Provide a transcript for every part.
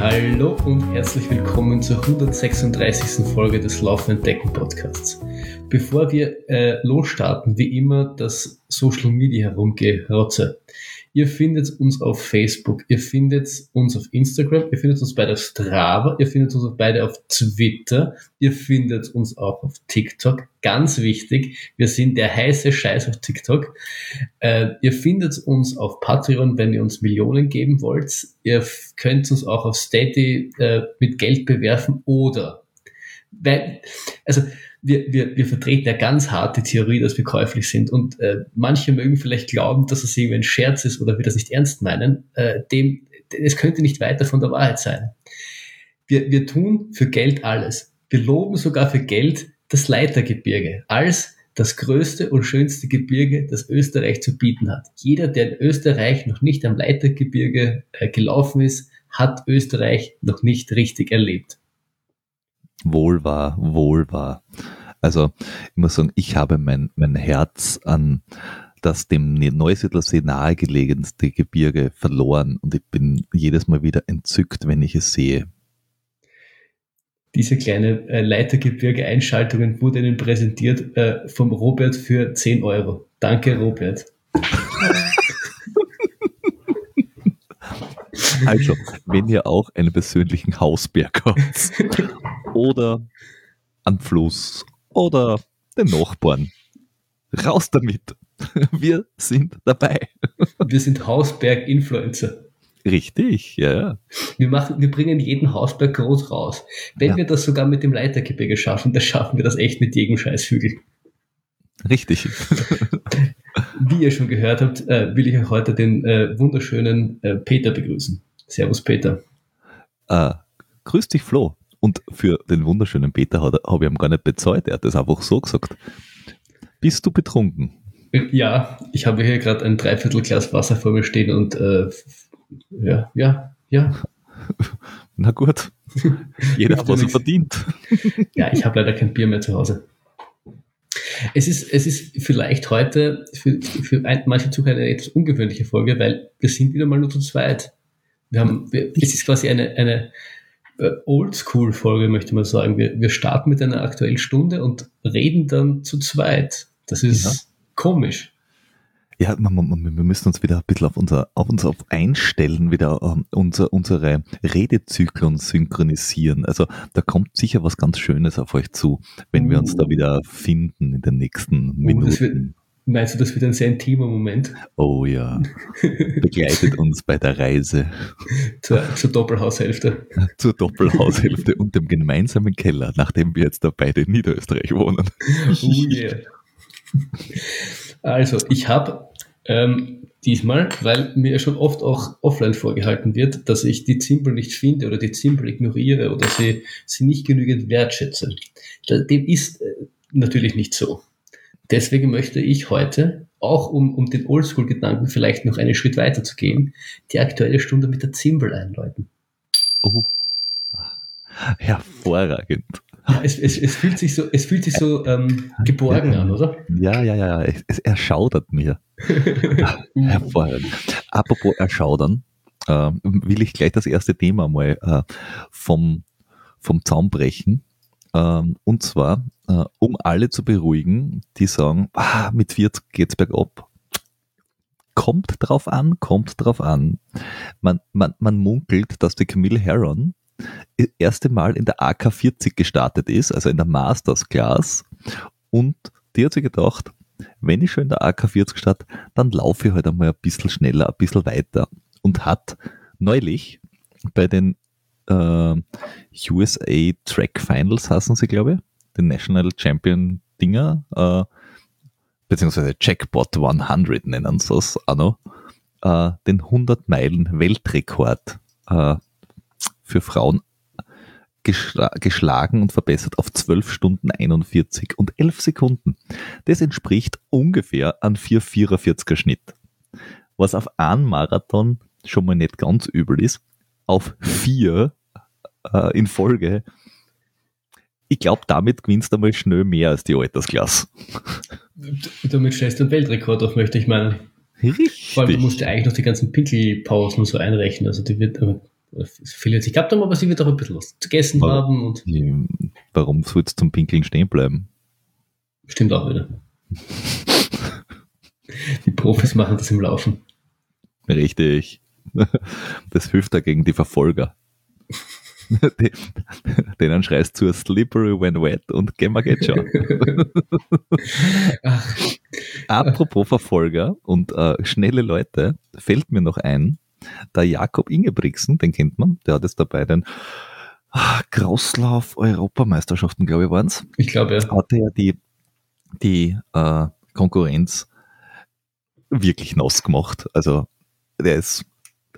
Hallo und herzlich willkommen zur 136. Folge des Laufen Entdecken Podcasts. Bevor wir äh, losstarten, wie immer das Social Media herumgerotze. Ihr findet uns auf Facebook, ihr findet uns auf Instagram, ihr findet uns beide auf Strava, ihr findet uns beide auf Twitter, ihr findet uns auch auf TikTok. Ganz wichtig, wir sind der heiße Scheiß auf TikTok. Äh, ihr findet uns auf Patreon, wenn ihr uns Millionen geben wollt. Ihr könnt uns auch auf Steady äh, mit Geld bewerfen oder, weil, also wir, wir, wir vertreten ja ganz hart die Theorie, dass wir käuflich sind. Und äh, manche mögen vielleicht glauben, dass es irgendwie ein Scherz ist oder wir das nicht ernst meinen. Äh, dem, es könnte nicht weiter von der Wahrheit sein. Wir, wir tun für Geld alles. Wir loben sogar für Geld das Leitergebirge als das größte und schönste Gebirge, das Österreich zu bieten hat. Jeder, der in Österreich noch nicht am Leitergebirge äh, gelaufen ist, hat Österreich noch nicht richtig erlebt. Wohl wahr, wohl wahr. Also ich muss sagen, ich habe mein, mein Herz an das dem Neusiedlersee nahegelegenste Gebirge verloren und ich bin jedes Mal wieder entzückt, wenn ich es sehe. Diese kleine äh, Leitergebirge-Einschaltungen wurde Ihnen präsentiert äh, vom Robert für 10 Euro. Danke, Robert. Also, wenn ihr auch einen persönlichen Hausberg habt oder einen Fluss oder den Nachbarn, raus damit. Wir sind dabei. Wir sind Hausberg-Influencer. Richtig, ja. Wir, machen, wir bringen jeden Hausberg groß raus. Wenn ja. wir das sogar mit dem Leitergebirge schaffen, dann schaffen wir das echt mit jedem Scheißhügel. Richtig. Wie ihr schon gehört habt, äh, will ich euch heute den äh, wunderschönen äh, Peter begrüßen. Servus, Peter. Äh, grüß dich, Flo. Und für den wunderschönen Peter habe ich ihm gar nicht bezahlt. Er hat das einfach so gesagt. Bist du betrunken? Ja, ich habe hier gerade ein Dreiviertelglas Wasser vor mir stehen und äh, ja, ja, ja. Na gut. Jeder hat was er verdient. ja, ich habe leider kein Bier mehr zu Hause. Es ist, es ist vielleicht heute für, für manche Zuhörer eine etwas ungewöhnliche Folge, weil wir sind wieder mal nur zu zweit. Wir haben, wir, es ist quasi eine, eine äh, Oldschool-Folge, möchte man sagen. Wir, wir starten mit einer aktuellen Stunde und reden dann zu zweit. Das ist ja. komisch. Ja, wir müssen uns wieder ein bisschen auf unser, auf uns auf einstellen, wieder um, ähm, unser, unsere Redezyklen synchronisieren. Also da kommt sicher was ganz Schönes auf euch zu, wenn uh. wir uns da uh. wieder finden in den nächsten Minuten. Uh, Meinst du, das wird ein sehr intimer Moment? Oh ja. Begleitet uns bei der Reise. Zur, zur, Doppelhaushälfte. Zur Doppelhaushälfte und dem gemeinsamen Keller, nachdem wir jetzt da beide in Niederösterreich wohnen. Oh yeah. Also, ich habe ähm, diesmal, weil mir schon oft auch offline vorgehalten wird, dass ich die Zimbel nicht finde oder die Zimbel ignoriere oder sie, sie nicht genügend wertschätze. Dem ist äh, natürlich nicht so. Deswegen möchte ich heute, auch um, um den Oldschool-Gedanken vielleicht noch einen Schritt weiter zu gehen, die aktuelle Stunde mit der Zimbel einläuten. Oh. Hervorragend. Ja, es, es, es, fühlt sich so, es fühlt sich so ähm, geborgen ja, an, oder? Ja, ja, ja. Es, es erschaudert mir. Hervorragend. Apropos erschaudern, äh, will ich gleich das erste Thema mal äh, vom, vom Zaun brechen. Ähm, und zwar, äh, um alle zu beruhigen, die sagen, ah, mit 40 geht's bergab. Kommt drauf an, kommt drauf an. Man, man, man munkelt, dass die Camille Heron das erste Mal in der AK40 gestartet ist, also in der Masters Class. Und die hat sich gedacht, wenn ich schon in der AK40 starte, dann laufe ich halt einmal ein bisschen schneller, ein bisschen weiter. Und hat neulich bei den äh, USA Track Finals hassen sie, glaube ich, den National Champion Dinger, äh, beziehungsweise Jackpot 100 nennen sie es auch noch, äh, den 100 Meilen Weltrekord äh, für Frauen geschla geschlagen und verbessert auf 12 Stunden 41 und 11 Sekunden. Das entspricht ungefähr an 4,44er Schnitt. Was auf einem Marathon schon mal nicht ganz übel ist, auf vier äh, in Folge. Ich glaube, damit gewinnst du einmal schnell mehr als die Altersklasse. Damit stellst du einen Weltrekord auf, möchte ich meinen. Richtig. Vor allem, du musst ja eigentlich noch die ganzen Pinkelpausen so einrechnen. Also die wird, sich. Ich glaube, aber sie wird auch ein bisschen was zu essen haben und Warum sollst du zum Pinkeln stehen bleiben? stimmt auch wieder. Die Profis machen das im Laufen. Richtig. Das hilft dagegen die Verfolger. Die- Denen schreist zu slippery when wet und wir geht schon. Apropos Verfolger und äh, schnelle Leute, fällt mir noch ein, der Jakob Ingebrigtsen, den kennt man, der hat jetzt dabei den ah, Crosslauf-Europameisterschaften, glaube ich, waren's, ich glaube ja. hatte ja die, die äh, Konkurrenz wirklich nass gemacht. Also der ist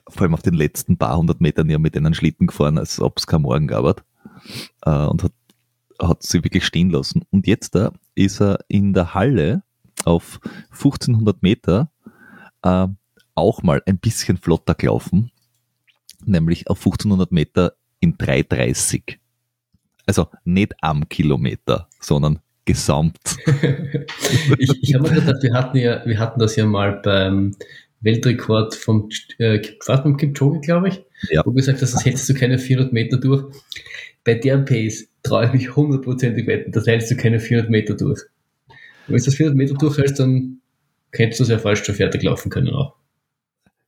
vor allem auf den letzten paar hundert Metern ja mit einen Schlitten gefahren, als ob es kein Morgen gab. Äh, und hat, hat sie wirklich stehen lassen. Und jetzt da ist er in der Halle auf 1500 Meter äh, auch mal ein bisschen flotter gelaufen, nämlich auf 1500 Meter in 3,30. Also nicht am Kilometer, sondern gesamt. ich ich habe mir gedacht, wir hatten ja, wir hatten das ja mal beim Weltrekord vom äh, Kipchoge, glaube ich, Ja. wo gesagt hast, das hättest du keine 400 Meter durch. Bei der Pace traue ich mich hundertprozentig wetten, das hältst du keine 400 Meter durch. Und wenn du das 400 Meter durchhältst, dann hättest du es ja falsch schon fertig laufen können auch.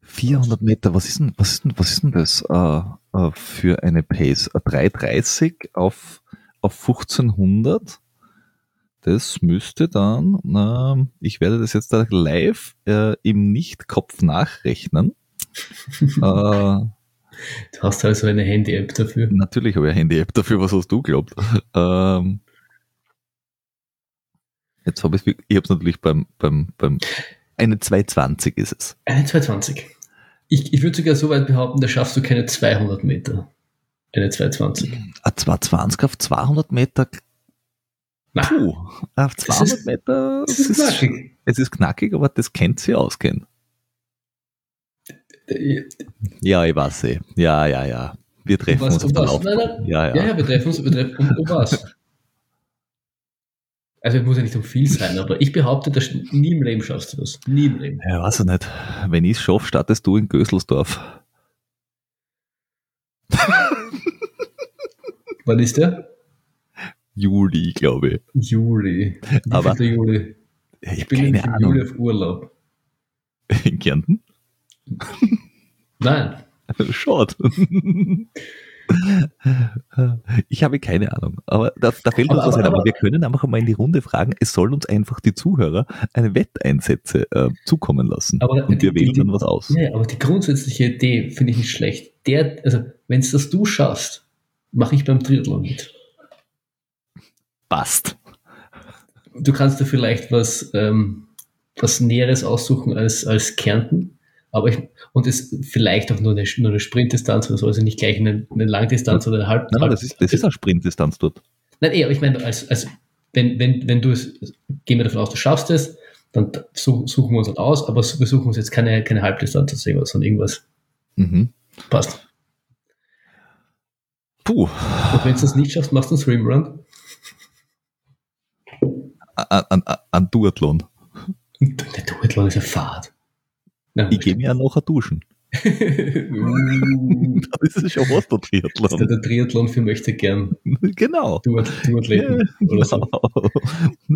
400 Meter, was ist denn, was ist denn, was ist denn das äh, äh, für eine Pace? Äh, 330 auf, auf 1500? Das müsste dann, ähm, ich werde das jetzt da live äh, im Nicht-Kopf nachrechnen. äh, Du hast also eine Handy-App dafür. natürlich habe ich eine Handy-App dafür, was hast du glaubt? Ähm, jetzt habe ich ich habe es natürlich beim, beim, beim, eine 220 ist es. Eine 220. Ich, ich würde sogar so weit behaupten, da schaffst du keine 200 Meter. Eine 220. Ein 220 auf 200 Meter Na, Puh, auf Das 200 ist- Meter, das ist knackig. es ist knackig, aber das kennt sie ausgehen. Ja, ich weiß eh. Ja, ja, ja. Wir treffen Was, uns auf um der was? Laufbahn. Nein, nein. Ja, Ja, ja. ja, wir treffen uns, wir treffen um, um was? Also es muss ja nicht um viel sein, aber ich behaupte, dass nie im Leben schaffst du das. Nie im Leben. Ja, weiß ich nicht. Wenn ich es schaffe, startest du in Göselsdorf. Wann ist der? Juli, glaube Juli. Wie Aber- Juli? ich. Ich Ich bin keine im Juli Ahnung. auf Urlaub. In Kärnten? Nein. Schade. Ich habe keine Ahnung. Aber da, da fällt uns Aber- was ein. aber- wir können einfach mal in die Runde fragen. Es soll uns einfach die Zuhörer eine Wetteinsätze äh, zukommen lassen. Aber Und wir die- wählen die- dann was aus. Ja, aber die grundsätzliche Idee finde ich nicht schlecht. Der, also, wenn es das du schaffst, mache ich beim Triathlon mit. Passt. Du kannst dir vielleicht was, ähm, was Näheres aussuchen als, als Kärnten. Aber ich, und es vielleicht auch nur eine, nur eine Sprintdistanz oder so, also nicht gleich eine, eine Langdistanz oder eine Halb. Nein, Halb- das ist, das ist eine Sprintdistanz dort. Nein, eh, aber ich meine, als, als, wenn, wenn, wenn du es, gehen wir davon aus, du schaffst es, dann su- suchen wir uns dann aus, aber wir suchen uns jetzt keine, keine Halbdistanz oder irgendwas, sondern irgendwas Mhm. passt. Puh, Und wenn du das nicht schaffst, machst du einen Swimrun. an, an, an Duathlon. Der Duathlon ist eine Fahrt. Na, Ich gehe mir ja nachher duschen. Das ist schon was, der das ist Triathlon. der Triathlon für möchte gern Genau. Duat- Duathleten oder so.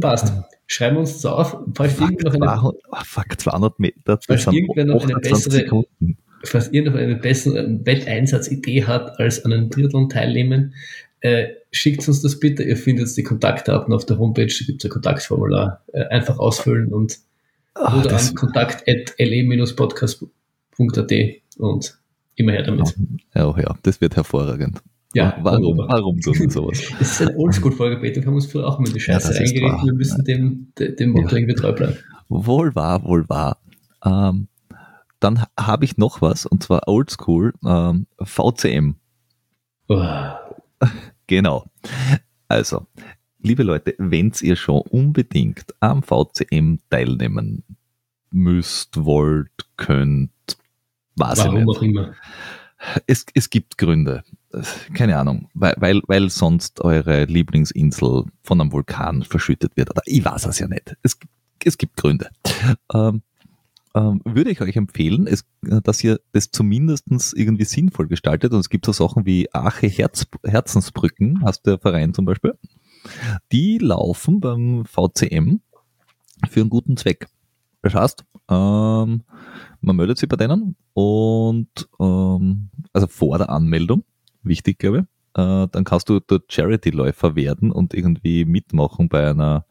Passt. Schreiben wir uns das auf, falls Fuck, irgendwer noch eine, 200, oh, fuck, 200 Meter, Falls irgendwer noch eine 28 bessere- Sekunden. falls ihr noch eine bessere Wetteinsatzidee hat, als an einem Triathlon teilnehmen, äh, schickt uns das bitte. Ihr findet die Kontaktdaten auf der Homepage, da gibt es ein Kontaktformular. Äh, einfach ausfüllen und Ah, oder an kontakt.le-podcast.at und immer her damit. ja, ja, das wird hervorragend. Ja, warum, warum tun wir sowas? Es ist ein Oldschool-Folge, Peter. Wir haben uns früher auch immer in die Scheiße reingeregt. wahr. Wir müssen dem, dem, Motto Ja. irgendwie treu bleiben. Wohl wahr, wohl wahr. Ähm, dann ha- habe ich noch was, und zwar Oldschool, ähm, VCM. Oh, Genau. Also, liebe Leute, wenn's ihr schon unbedingt am VCM teilnehmen müsst, wollt, könnt, weiß ich warum nicht. auch immer. Es, es gibt Gründe. Keine Ahnung, weil, weil, weil sonst eure Lieblingsinsel von einem Vulkan verschüttet wird. Oder ich weiß es ja nicht. Es, gibt- es gibt Gründe. Ähm, ähm, würde ich euch empfehlen, es, dass ihr das zumindest irgendwie sinnvoll gestaltet. Und es gibt so Sachen wie Ache Herz, Herzensbrücken, hast der Verein zum Beispiel. Die laufen beim VCM für einen guten Zweck. Das heißt, ähm, man meldet sich bei denen und ähm, also vor der Anmeldung, wichtig glaube ich, äh, dann kannst du der Charity-Läufer werden und irgendwie mitmachen bei einer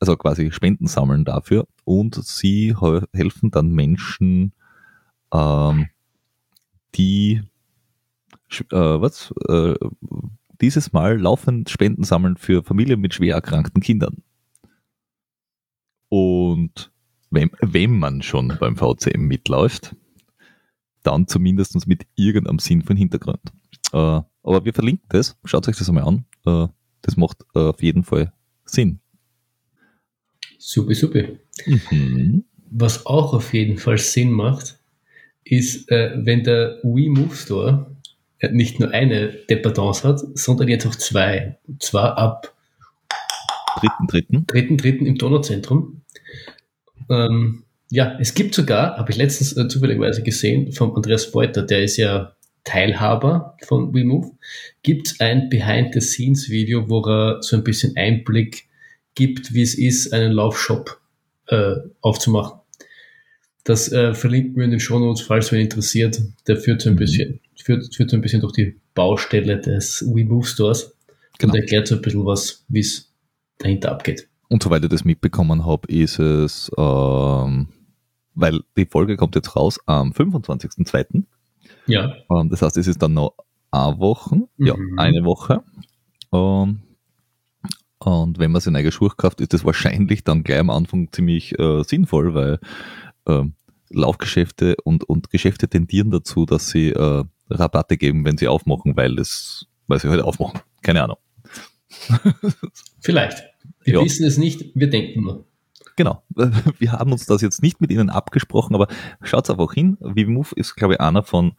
also quasi Spenden sammeln dafür und sie helfen dann Menschen, ähm, die äh, was äh, dieses Mal laufend Spenden sammeln für Familien mit schwer erkrankten Kindern. Und wenn, wenn man schon beim VCM mitläuft, dann zumindest mit irgendeinem Sinn von Hintergrund. Äh, aber wir verlinken das, schaut euch das einmal an. Äh, das macht äh, auf jeden Fall Sinn. Super, super. Mhm. Was auch auf jeden Fall Sinn macht, ist, wenn der Wii Move Store nicht nur eine Dependance hat, sondern jetzt auch zwei. Und zwar ab dritten, dritten. dritten, dritten im Donauzentrum. Ähm, ja, es gibt sogar, habe ich letztens äh, zufälligerweise gesehen, von Andreas Beuter, der ist ja Teilhaber von WeMove, gibt es ein Behind-the-Scenes-Video, wo er so ein bisschen Einblick gibt, wie es ist, einen Laufshop äh, aufzumachen. Das äh, verlinken wir in den Shownotes, falls wer interessiert. Der führt so ein mhm. bisschen, führt, führt so ein bisschen durch die Baustelle des WeMove Stores genau. und erklärt so ein bisschen was, wie es dahinter abgeht. Und soweit ich das mitbekommen habe, ist es, ähm, weil die Folge kommt jetzt raus am 25.02. Ja. Ähm, das heißt, es ist dann noch eine Woche, mhm. ja, eine Woche. Ähm, und wenn man sich eine Schuhe kauft, ist das wahrscheinlich dann gleich am Anfang ziemlich äh, sinnvoll, weil äh, Laufgeschäfte und, und Geschäfte tendieren dazu, dass sie äh, Rabatte geben, wenn sie aufmachen, weil das, weil sie heute halt aufmachen. Keine Ahnung. Vielleicht. Wir ja. wissen es nicht, wir denken nur. Genau. Wir haben uns das jetzt nicht mit Ihnen abgesprochen, aber schaut einfach hin. Vimove ist, glaube ich, einer von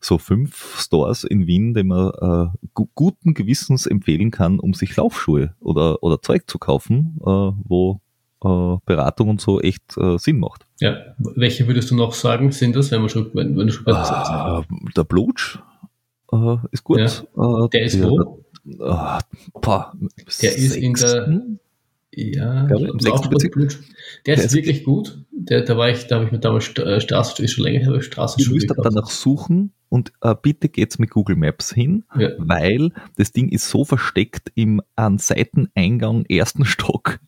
so fünf Stores in Wien, den man äh, gu guten Gewissens empfehlen kann, um sich Laufschuhe oder, oder Zeug zu kaufen, äh, wo Beratung und so echt äh, Sinn macht. Ja, welche würdest du noch sagen, sind das, wenn, man schon, wenn, wenn du schon bei ah, Der Blutsch äh, ist gut. Ja. der ist wo? Der, der ist in der ja, im. Der, der ist, wirklich gut. Der, da war ich, da habe ich mir damals äh, Straße, ist schon länger her, Straße Ihr müsst danach suchen und äh, bitte geht's mit Google Maps hin, ja. weil das Ding ist so versteckt im an Seiteneingang ersten Stock.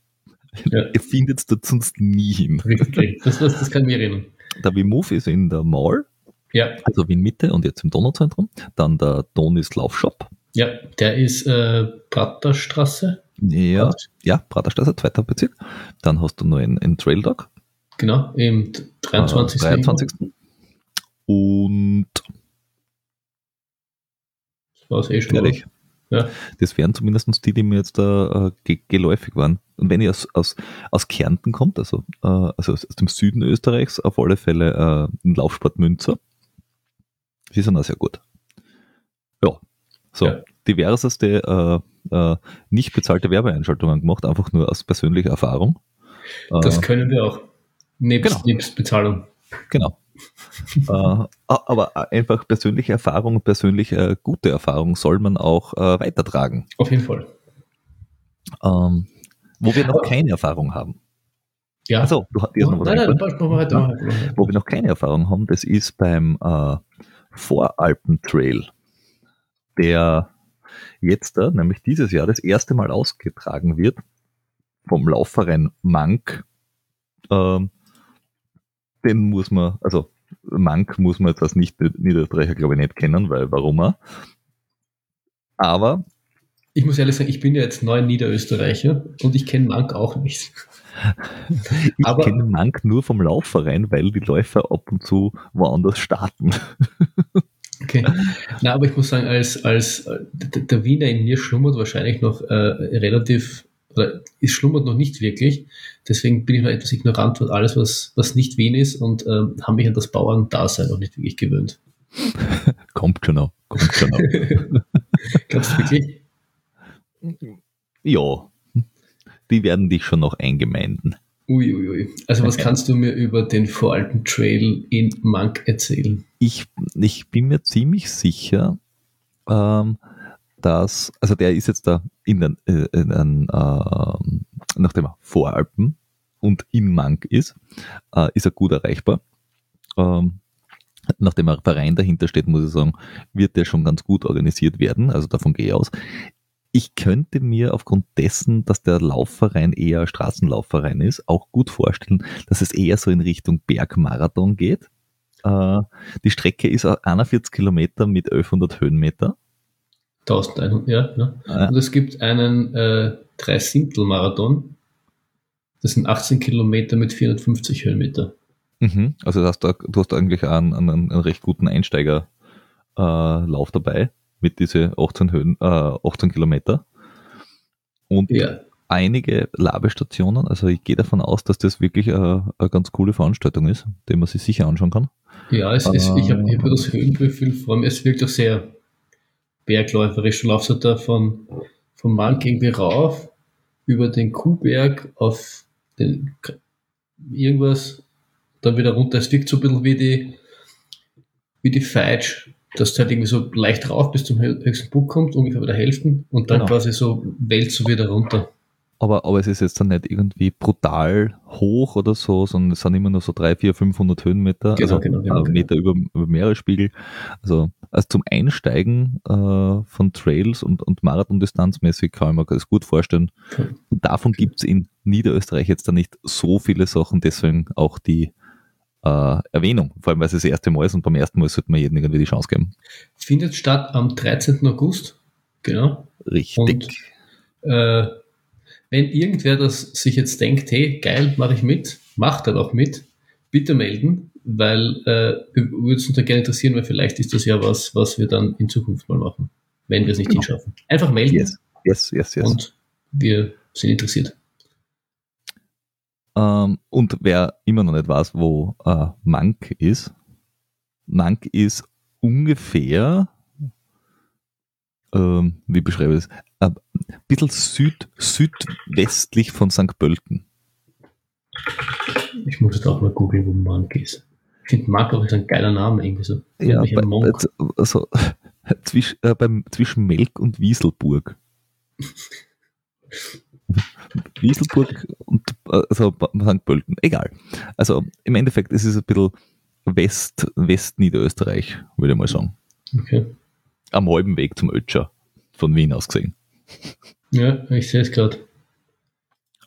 Ja. Ihr findet es dort sonst nie hin. Okay, das, das, das kann mir erinnern. Der Wimove ist in der Mall, ja. also Wien Mitte und jetzt im Donauzentrum. Dann der Donis Laufshop. Ja, der ist äh, Praterstraße. Ja, ja, Praterstraße, zweiter Bezirk. Dann hast du noch einen, einen Trail Dog. Genau, im 23. Äh, 23. Und das war es eh schon. Ehrlich. Ja. Das wären zumindest die, die mir jetzt da äh, geläufig waren. Und wenn ihr aus, aus, aus Kärnten kommt, also, äh, also aus, aus, dem Süden Österreichs, auf alle Fälle äh, ein Laufsport Münzer. Die sind auch sehr gut. Ja, so, ja. diverseste äh, äh, nicht bezahlte Werbeeinschaltungen gemacht, einfach nur aus persönlicher Erfahrung. Das äh, können wir auch. Nebst, genau. nebst Bezahlung. Genau. äh, aber einfach persönliche Erfahrung, persönliche äh, gute Erfahrung soll man auch äh, weitertragen. Auf jeden Fall. Ähm, wo wir noch keine Erfahrung haben. Ja. Also, du hast noch was nein, nein, nein, noch weiter. Wo wir noch keine Erfahrung haben, das ist beim äh, Voralpen Trail der jetzt da, nämlich dieses Jahr, das erste Mal ausgetragen wird vom Laufverein Mank. Ähm, den muss man, also Mank muss man jetzt als Nicht-Niederösterreicher, glaube ich, nicht kennen, weil warum er? Aber. Ich muss ehrlich sagen, ich bin ja jetzt neu Niederösterreicher und ich kenne Mank auch nicht. ich kenne Mank nur vom Laufverein, weil die Läufer ab und zu woanders starten. Okay. Na, aber ich muss sagen, als, als der Wiener in mir schlummert wahrscheinlich noch äh, relativ, oder es schlummert noch nicht wirklich. Deswegen bin ich noch etwas ignorant von alles, was, was nicht Wien ist und ähm, habe mich an das Bauerndasein noch nicht wirklich gewöhnt. kommt schon noch, kommt schon noch. Glaubst du wirklich? Ja, die werden dich schon noch eingemeinden. Uiuiui. Ui, ui. Also was kannst du mir über den voralten Trail in Mank erzählen? Ich, ich bin mir ziemlich sicher, ähm, dass, also der ist jetzt da in den, äh, in den äh, nachdem er Voralpen und in Mank ist, äh, ist er gut erreichbar. Ähm, nachdem ein Verein dahinter steht, muss ich sagen, wird der schon ganz gut organisiert werden. Also davon gehe ich aus. Ich könnte mir aufgrund dessen, dass der Laufverein eher ein Straßenlaufverein ist, auch gut vorstellen, dass es eher so in Richtung Bergmarathon geht. Äh, die Strecke ist 41 Kilometer mit 1100 Höhenmeter. 1100, ja. ja. Und es gibt einen äh, Dreisintel-Marathon. Das sind 18 Kilometer mit 450 Höhenmeter. Mhm. Also du hast, da, du hast eigentlich einen, einen, einen recht guten Einsteigerlauf äh, dabei mit diese 18, Höhen, äh, 18 Kilometer. Und ja. einige Labestationen, also ich gehe davon aus, dass das wirklich eine, eine ganz coole Veranstaltung ist, die man sich sicher anschauen kann. Ja, es, es, ich habe hab das Höhengefühl vor mir, es wirkt auch sehr bergläuferisch. Du laufst halt da von, Mank irgendwie rauf, über den Kuhberg auf den irgendwas dann wieder runter. Es wirkt so ein bisschen wie die, wie die Feitsch, dass du halt irgendwie so leicht rauf bis zum höchsten Punkt kommt, ungefähr bei der Hälfte, und dann genau. quasi so wälzt so wieder runter. Aber, aber es ist jetzt dann nicht irgendwie brutal hoch oder so, sondern es sind immer nur so 3, 4, 500 Höhenmeter, genau, also genau, genau, genau. Meter über, über Meeresspiegel. Also, also zum Einsteigen äh, von Trails und, und Marathon-Distanzmäßig kann ich mir das gut vorstellen. Und davon gibt es in Niederösterreich jetzt dann nicht so viele Sachen, deswegen auch die äh, Erwähnung, vor allem weil es das erste Mal ist und beim ersten Mal sollte man jedem irgendwie die Chance geben. Findet statt am 13. August, genau. Richtig. Und, äh, wenn irgendwer das sich jetzt denkt, hey, geil, mache ich mit, macht er auch mit, bitte melden, weil äh, würde es uns da gerne interessieren, weil vielleicht ist das ja was, was wir dann in Zukunft mal machen, wenn wir es nicht genau. hinschaffen. Einfach melden. Yes, yes, yes. yes. Und wir sind interessiert. Ähm, und wer immer noch nicht weiß, wo äh, Mank ist, Mank ist ungefähr, ähm, wie beschreibe ich das, ein bisschen süd, südwestlich von St. Pölten. Ich muss jetzt auch mal googeln, wo Mank ist. Ich finde Mank auch ist ein geiler Name, irgendwie so. Ja, bei, also, zwisch, äh, beim, zwischen Melk und Wieselburg. Wieselburg und also St. Pölten, egal. Also im Endeffekt ist es ein bisschen West, West-Niederösterreich, würde ich mal sagen. Okay. Am halben Weg zum Ötscher, von Wien aus gesehen. Ja, ich sehe es gerade.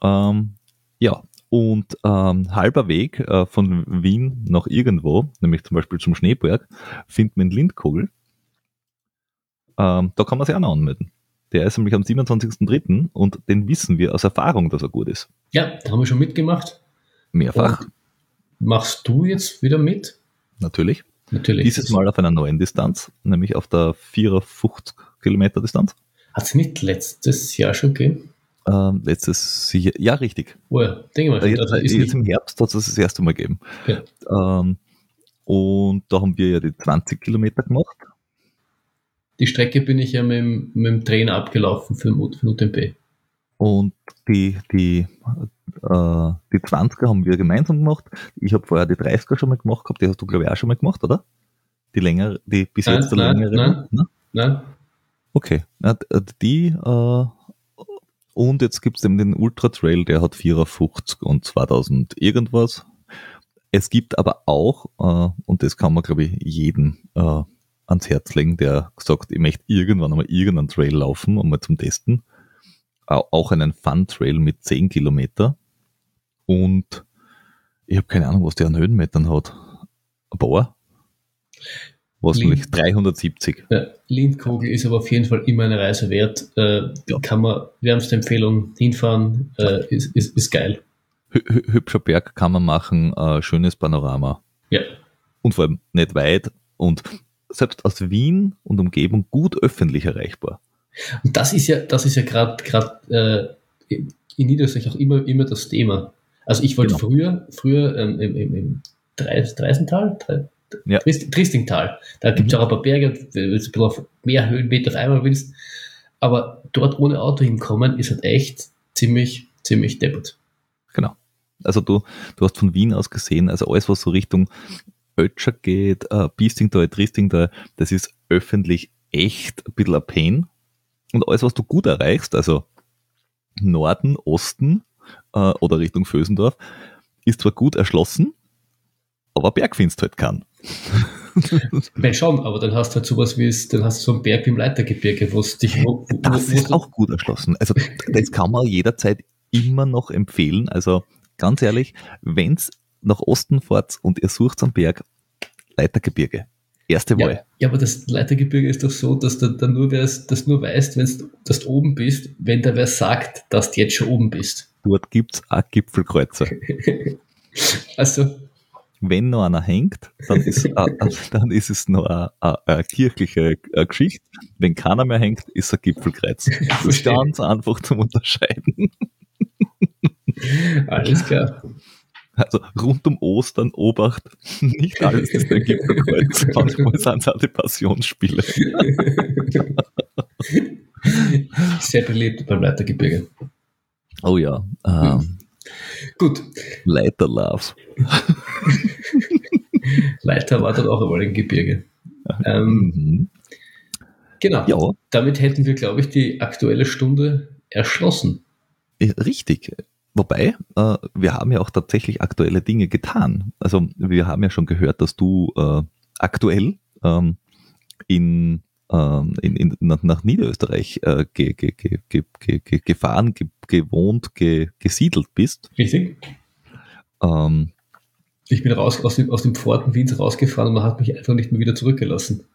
Ähm, ja, und ähm, halber Weg äh, von Wien nach irgendwo, nämlich zum Beispiel zum Schneeberg, findet man Lindkogel. Ähm, da kann man sich auch noch anmelden. Der ist nämlich am 27.03. und den wissen wir aus Erfahrung, dass er gut ist. Ja, da haben wir schon mitgemacht. Mehrfach. Und machst du jetzt wieder mit? Natürlich. Natürlich. Dieses Mal auf einer neuen Distanz, nämlich auf der 54 Kilometer Distanz. Hat es nicht letztes Jahr schon gegeben? Ähm, letztes Jahr, ja, richtig. Oh ja, denke mal. Jetzt, also jetzt im Herbst hat es das erste Mal gegeben. Ja. Ähm, und da haben wir ja die 20 Kilometer gemacht die Strecke bin ich ja mit, dem, mit dem Trainer abgelaufen für, für den UTMP. Und die, die, äh, die 20er haben wir gemeinsam gemacht. Ich habe vorher die 30er schon mal gemacht gehabt, die hast du, glaube ich, auch schon mal gemacht, oder? Die längere, die bis nein, jetzt die nein, längere. Nein, nein, nein. Okay. Die, äh, und jetzt gibt es eben den Ultra Trail, der hat 54 und 2000 irgendwas. Es gibt aber auch, äh, und das kann man, glaube ich, jeden äh, ans Herz legen, der sagt, ich möchte irgendwann einmal irgendeinen Trail laufen, um mal zum Testen. Auch einen Fun-Trail mit 10 Kilometer. Und ich habe keine Ahnung, was der an Höhenmetern hat. Ein paar? Wahrscheinlich 370. Ja, Lindkogel ist aber auf jeden Fall immer eine Reise wert. Äh, ja. Kann man, wärmste Empfehlung, hinfahren, äh, ist, ist, ist geil. Hübscher Berg kann man machen, äh, schönes Panorama. Ja. Und vor allem nicht weit. Und selbst aus Wien und Umgebung gut öffentlich erreichbar. Und das ist ja, das ist ja gerade gerade äh, in Niederösterreich auch immer, immer das Thema. Also ich wollte genau. früher, früher ähm, im, im, im Dreisental, ja. Tristingtal, da gibt es mhm. auch ein paar Berge, wenn du ein bisschen auf mehr Höhenmeter auf einmal willst. Aber dort ohne Auto hinkommen ist halt echt ziemlich, ziemlich deppert. Genau. Also du, du hast von Wien aus gesehen, also alles, was so Richtung Ötscher geht, äh, Biestingtal, Tristingtal, das ist öffentlich echt ein bisschen ein Pain. Und alles, was du gut erreichst, also Norden, Osten äh, oder Richtung Vösendorf, ist zwar gut erschlossen, aber Berg findest halt keinen. Nein, schon, aber dann hast du halt sowas wie es, dann hast du so einen Berg im Leitergebirge, wo es dich. Wo, wo, das ist auch gut erschlossen. Also das kann man jederzeit immer noch empfehlen. Also ganz ehrlich, wenn es nach Osten fahrt und ihr sucht am Berg, Leitergebirge. Erste Wahl. Ja, ja, aber das Leitergebirge ist doch so, dass du dann nur, wärst, dass nur weißt, dass du oben bist, wenn da wer sagt, dass du jetzt schon oben bist. Dort gibt es auch Gipfelkreuzer. also. Wenn noch einer hängt, dann ist, äh, dann ist es noch eine, eine, eine kirchliche Geschichte. Wenn keiner mehr hängt, ist ein Gipfelkreuz. Das ist ganz einfach zum Unterscheiden. Alles klar. Also rund um Ostern, Obacht, nicht alles ist ein Gipfelkreuz. Manchmal sind es auch die Passionsspiele. Sehr beliebt beim Leitergebirge. Oh ja. Ähm, Gut. Leiter Love. Leiter war dort auch einmal im Gebirge. Ähm, mhm. Genau. Ja. Damit hätten wir, glaube ich, die aktuelle Stunde erschlossen. Richtig. Wobei, äh, wir haben ja auch tatsächlich aktuelle Dinge getan. Also wir haben ja schon gehört, dass du äh, aktuell ähm, in, ähm, in, in, nach, nach Niederösterreich äh, ge, ge, ge, gefahren, gewohnt, gesiedelt bist. Richtig. Ähm, ich bin raus aus dem, aus dem Pforten Wiens rausgefahren und man hat mich einfach nicht mehr wieder zurückgelassen.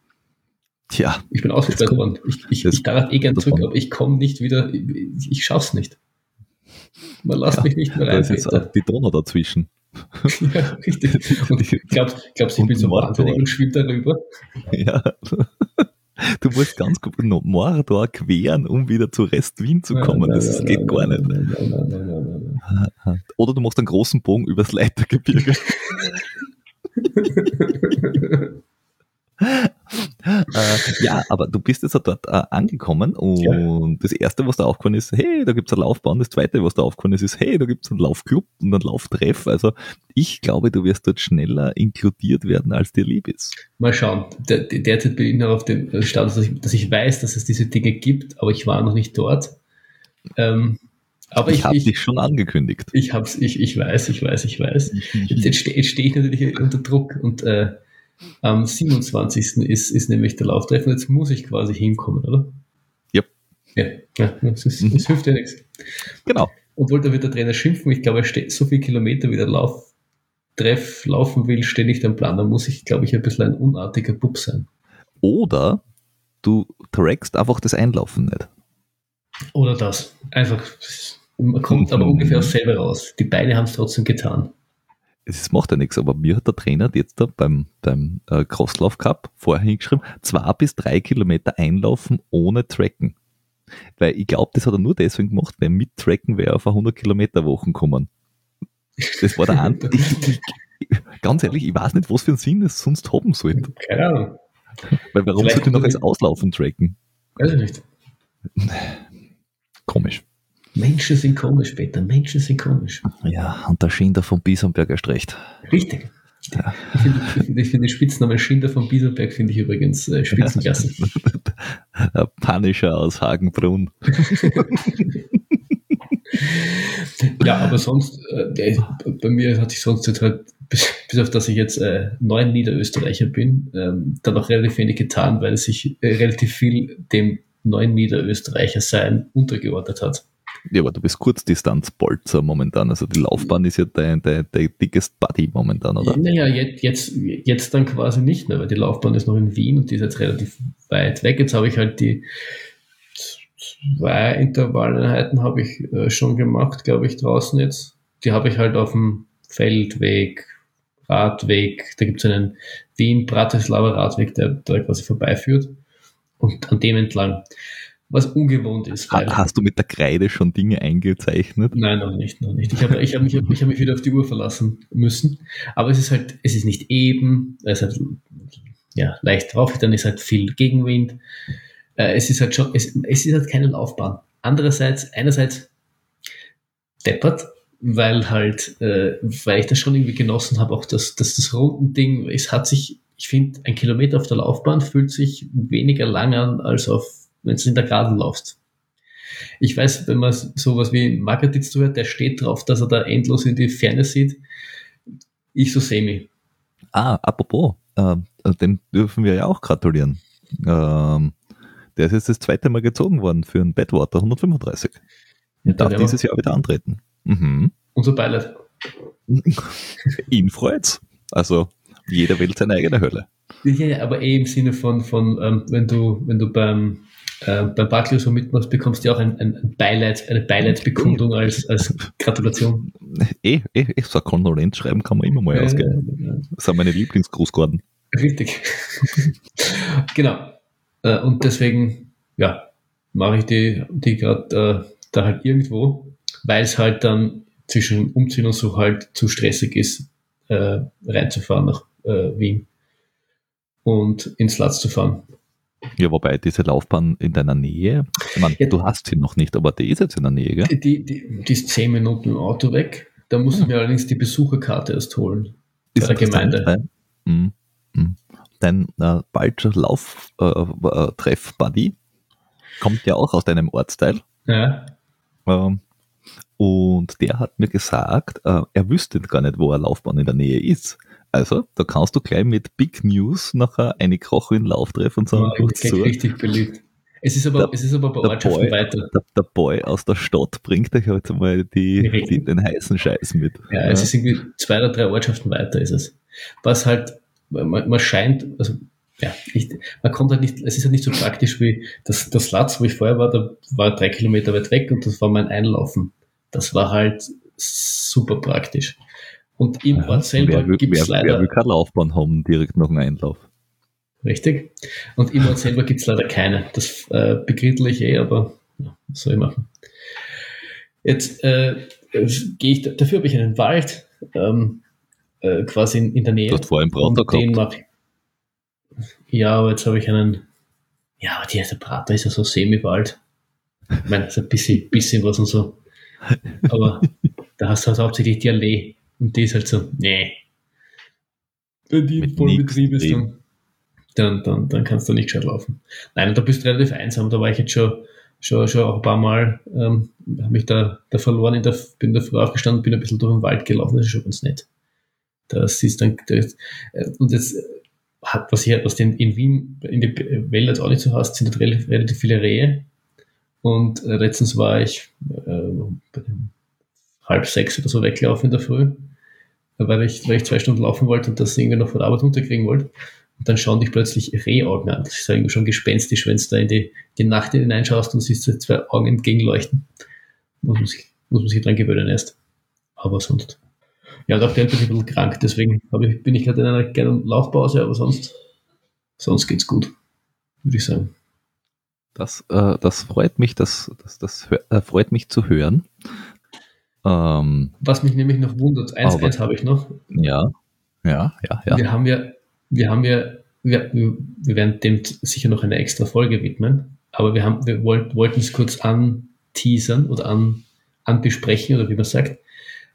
Tja. Ich bin ausgesperrt worden. Ich, ich, ich darf eh gern zurück, aber ich komme nicht wieder, ich, ich schaff's nicht. Man lässt ja, mich nicht mehr rein. Da ist jetzt auch die Donau dazwischen. ja, richtig. Und glaubst, glaubst ich bin so wahnsinnig und schwimme darüber? Ja. Du musst ganz gut Mordor queren, um wieder zu Rest Wien zu kommen. Nein, das nein, geht nein, gar nicht. Oder du machst einen großen Bogen übers Leitergebirge. äh, ja, aber du bist jetzt dort äh, angekommen und ja. das erste, was da aufgefallen ist, hey, da gibt es eine Laufbahn. Das zweite, was da aufgefallen ist, ist, hey, da gibt es einen Laufclub und einen Lauftreff. Also ich glaube, du wirst dort schneller inkludiert werden, als dir lieb ist. Mal schauen. Der, derzeit bin ich noch auf dem Status, dass ich, dass ich weiß, dass es diese Dinge gibt, aber ich war noch nicht dort. Ähm, aber ich, ich habe dich schon angekündigt. Ich hab's, ich, ich weiß, ich weiß, ich weiß. Jetzt, jetzt stehe steh ich natürlich unter Druck und äh, am 27. ist, ist nämlich der Lauftreffen. Jetzt muss ich quasi hinkommen, oder? Yep. Ja, ja das, ist, das hilft ja nichts. Genau. Obwohl da wird der Trainer schimpfen. Ich glaube, er steht so viele Kilometer wie der Lauftreff laufen will, steht nicht am Plan. Da muss ich, glaube ich, ein bisschen ein unartiger Bub sein. Oder du trackst einfach das Einlaufen nicht. Oder das. Einfach, man kommt aber ungefähr aufs selbe raus. Die Beine haben es trotzdem getan es macht ja nichts, aber mir hat der Trainer jetzt da beim, beim äh, Crosslauf Cup vorher hingeschrieben, zwei bis drei Kilometer einlaufen ohne Tracken. Weil ich glaube, das hat er nur deswegen gemacht, weil mit Tracken wäre er auf 100 Kilometer Wochen kommen. Das war der andere. ganz ehrlich, ich weiß nicht, was für einen Sinn es sonst haben sollte. Keine Ahnung. Weil warum sollte ich noch als Auslaufen tracken? Weiß ich nicht. Komisch. Menschen sind komisch, Peter. Menschen sind komisch. Ja, und der Schinder von Biesenberg erst recht. Richtig. Ja. Ich finde find, find den Spitznamen Schinder von Biesenberg finde ich übrigens äh, Spitzenklasse. Ja. Panischer aus Hagenbrunn. ja, aber sonst, äh, bei mir hat sich sonst jetzt halt, bis, bis auf dass ich jetzt äh, neun Niederösterreicher bin, ähm, dann auch relativ wenig getan, weil sich äh, relativ viel dem neuen Niederösterreicher sein untergeordnet hat. Ja, aber du bist Kurzdistanzbolzer momentan. Also die Laufbahn ist ja dein, dein, dein dickest Buddy momentan, oder? Naja, jetzt, jetzt, jetzt dann quasi nicht mehr, weil die Laufbahn ist noch in Wien und die ist jetzt relativ weit weg. Jetzt habe ich halt die zwei Intervalleinheiten habe ich äh, schon gemacht, glaube ich, draußen jetzt. Die habe ich halt auf dem Feldweg, Radweg, da gibt es einen Wien-Bratislava Radweg, der da quasi vorbeiführt und an dem entlang was ungewohnt ist. Hast du mit der Kreide schon Dinge eingezeichnet? Nein, noch nicht, noch nicht. Ich habe ich hab mich, ich hab mich wieder auf die Uhr verlassen müssen. Aber es ist halt, es ist nicht eben, es ist halt ja, leicht drauf, dann ist halt viel Gegenwind. Äh, es ist halt schon, es, es ist halt keine Laufbahn. Andererseits, einerseits deppert, weil halt, äh, weil ich das schon irgendwie genossen habe, auch das, das, das Rundending, es hat sich, ich finde, ein Kilometer auf der Laufbahn fühlt sich weniger lang an, als auf, wenn du in der Gradel laufst. Ich weiß, wenn man sowas wie Marketing zuhört, der steht drauf, dass er da endlos in die Ferne sieht. Ich so semi. Ah, apropos, äh, dem dürfen wir ja auch gratulieren. Ähm, der ist jetzt das zweite Mal gezogen worden für einen Badwater 135. Und darf dieses Jahr wieder antreten. Mhm. Unser Beileid. Ihn freut's. Also jeder wählt seine eigene Hölle. Ja, ja, aber eh im Sinne von, von ähm, wenn du, wenn du beim, äh, beim Barclays so mitmachst, bekommst du auch ein, ein Beileid, eine Beileidsbekundung als, als Gratulation. Eh, eh, eh, so ein Kondolenz schreiben kann man immer mal äh, ausgeben. Das sind meine Lieblingsgrußkarten. Richtig. genau. Äh, und deswegen, ja, mache ich die, die gerade äh, da halt irgendwo, weil es halt dann zwischen Umziehen und so halt zu stressig ist, äh, reinzufahren nach äh, Wien und ins Latz zu fahren. Ja, wobei diese Laufbahn in deiner Nähe, ich meine, ja, du hast sie noch nicht, aber die ist jetzt in der Nähe, gell? Die, die, die ist zehn Minuten im Auto weg. Da muss ich mir allerdings die Besucherkarte erst holen. Ist bei der Gemeinde. Dein, mhm. Mhm. dein äh, bald Lauf-Treff-Buddy äh, äh, kommt ja auch aus deinem Ortsteil. Ja. Ähm, und der hat mir gesagt, äh, er wüsste gar nicht, wo eine Laufbahn in der Nähe ist. Also, da kannst du gleich mit Big News nachher eine Kroche in Lauftreff und sagen, ja, zu. richtig beliebt. Es ist aber, der, es ist aber bei Ortschaften Boy, weiter. Der, der, Boy aus der Stadt bringt euch heute mal die, die, den heißen Scheiß mit. Ja, ja, es ist irgendwie zwei oder drei Ortschaften weiter ist es. Was halt, man, man scheint, also ja, ich, man kommt halt nicht, es ist halt nicht so praktisch wie das, das Latz, wo ich vorher war, da war drei Kilometer weit weg und das war mein Einlaufen. Das war halt super praktisch. Und im ja, Ort selber gibt es leider. Wer will keine Laufbahn haben, direkt nach dem Einlauf? Richtig. Und im Ort selber gibt es leider keine. Das äh, begrittle ich eh, aber ja, was soll ich machen? Jetzt äh, gehe ich, dafür habe ich einen Wald, ähm, äh, quasi in, in, der Nähe. Du hast vorhin Prater gehabt. Ja, aber jetzt habe ich einen, ja, aber der Prater ist ja so semi-Wald. Ich meine, ist ein bisschen, bisschen was und so. Aber da hast du halt hauptsächlich die Allee. Und die ist halt so, nee. Wenn die in Vollbetrieb ist, dann, dann, dann, dann kannst du nicht gescheit laufen. Nein, da bist du relativ einsam. Da war ich jetzt schon, schon, schon auch ein paar Mal, ähm, habe mich da, da verloren, in der, bin da früh aufgestanden, bin ein bisschen durch den Wald gelaufen, das ist schon ganz nett. Das ist dann, das, äh, und jetzt hat, was hier, was denn in Wien, in die Wälder jetzt auch nicht so hast, sind dort relativ, relativ viele Rehe. Und äh, letztens war ich äh, halb sechs oder so weggelaufen in der Früh, weil ich, weil ich zwei Stunden laufen wollte und das irgendwie noch von der Arbeit unterkriegen wollte. Und dann schauen dich plötzlich Rehaugen an. Das ist irgendwie schon gespenstisch, wenn du da in die, die Nacht hineinschaust und siehst du zwei Augen entgegenleuchten. Muss man sich, muss man sich dran gewöhnen erst. Aber sonst. Ja, und aktuell bin ich ein bisschen krank, deswegen ich, bin ich gerade in einer kleinen Laufpause, aber sonst, sonst geht's gut, würde ich sagen. Das, äh, das freut mich, das, das, das äh, freut mich zu hören. Ähm, Was mich nämlich noch wundert, eins, eins habe ich noch. Ja, ja, ja, ja. Wir haben ja, wir haben ja, wir, wir werden dem sicher noch eine extra Folge widmen, aber wir haben, wir wollt, wollten es kurz anteasern oder an, anbesprechen oder wie man sagt.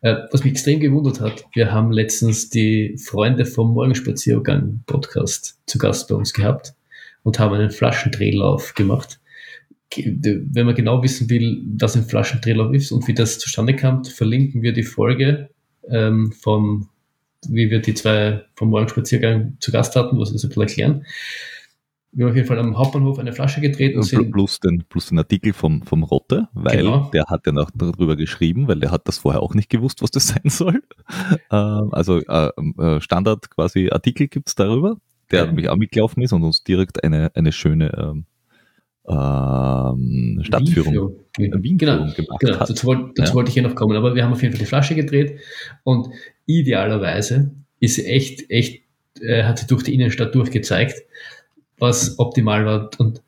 Äh, was mich extrem gewundert hat, wir haben letztens die Freunde vom Morgenspaziergang Podcast zu Gast bei uns gehabt und haben einen Flaschendrehlauf gemacht. Wenn man genau wissen will, was ein Flaschendrehlauf ist und wie das zustande kam, verlinken wir die Folge ähm, vom, wie wir die zwei vom Morgenspaziergang zu Gast hatten, was wir das ein bisschen erklären. Wir haben auf jeden Fall am Hauptbahnhof eine Flasche gedreht. Und sind plus, den, plus den Artikel vom, vom Rotte, weil genau. der hat ja noch darüber geschrieben, weil der hat das vorher auch nicht gewusst, was das sein soll. Ähm, also äh, äh, Standard quasi Artikel gibt's darüber, der ja. nämlich auch mitgelaufen ist und uns direkt eine, eine schöne ähm, ähm, Stadtführung, Wien Wien genau, gemacht genau. hat. Dazu, wollte, ja. wollte ich hier noch kommen, aber wir haben auf jeden Fall die Flasche gedreht und idealerweise ist sie echt, echt, äh, hat sie durch die Innenstadt durchgezeigt was optimal war. Und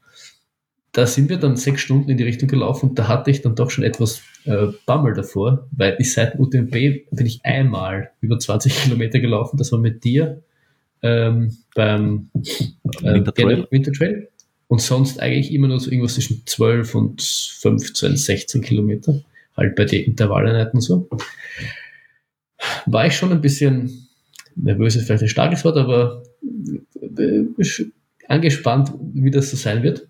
da sind wir dann sechs Stunden in die Richtung gelaufen und da hatte ich dann doch schon etwas äh, Bammel davor, weil ich seit UTMB bin ich einmal über 20 Kilometer gelaufen. Das war mit dir ähm, beim äh, Wintertrail. Wintertrail. Und sonst eigentlich immer nur so irgendwas zwischen 12 und 15, 16 Kilometer. halt bei den Intervalleinheiten und so, war ich schon ein bisschen nervös, ist vielleicht ein starkes Wort, aber äh, angespannt, wie das so sein wird.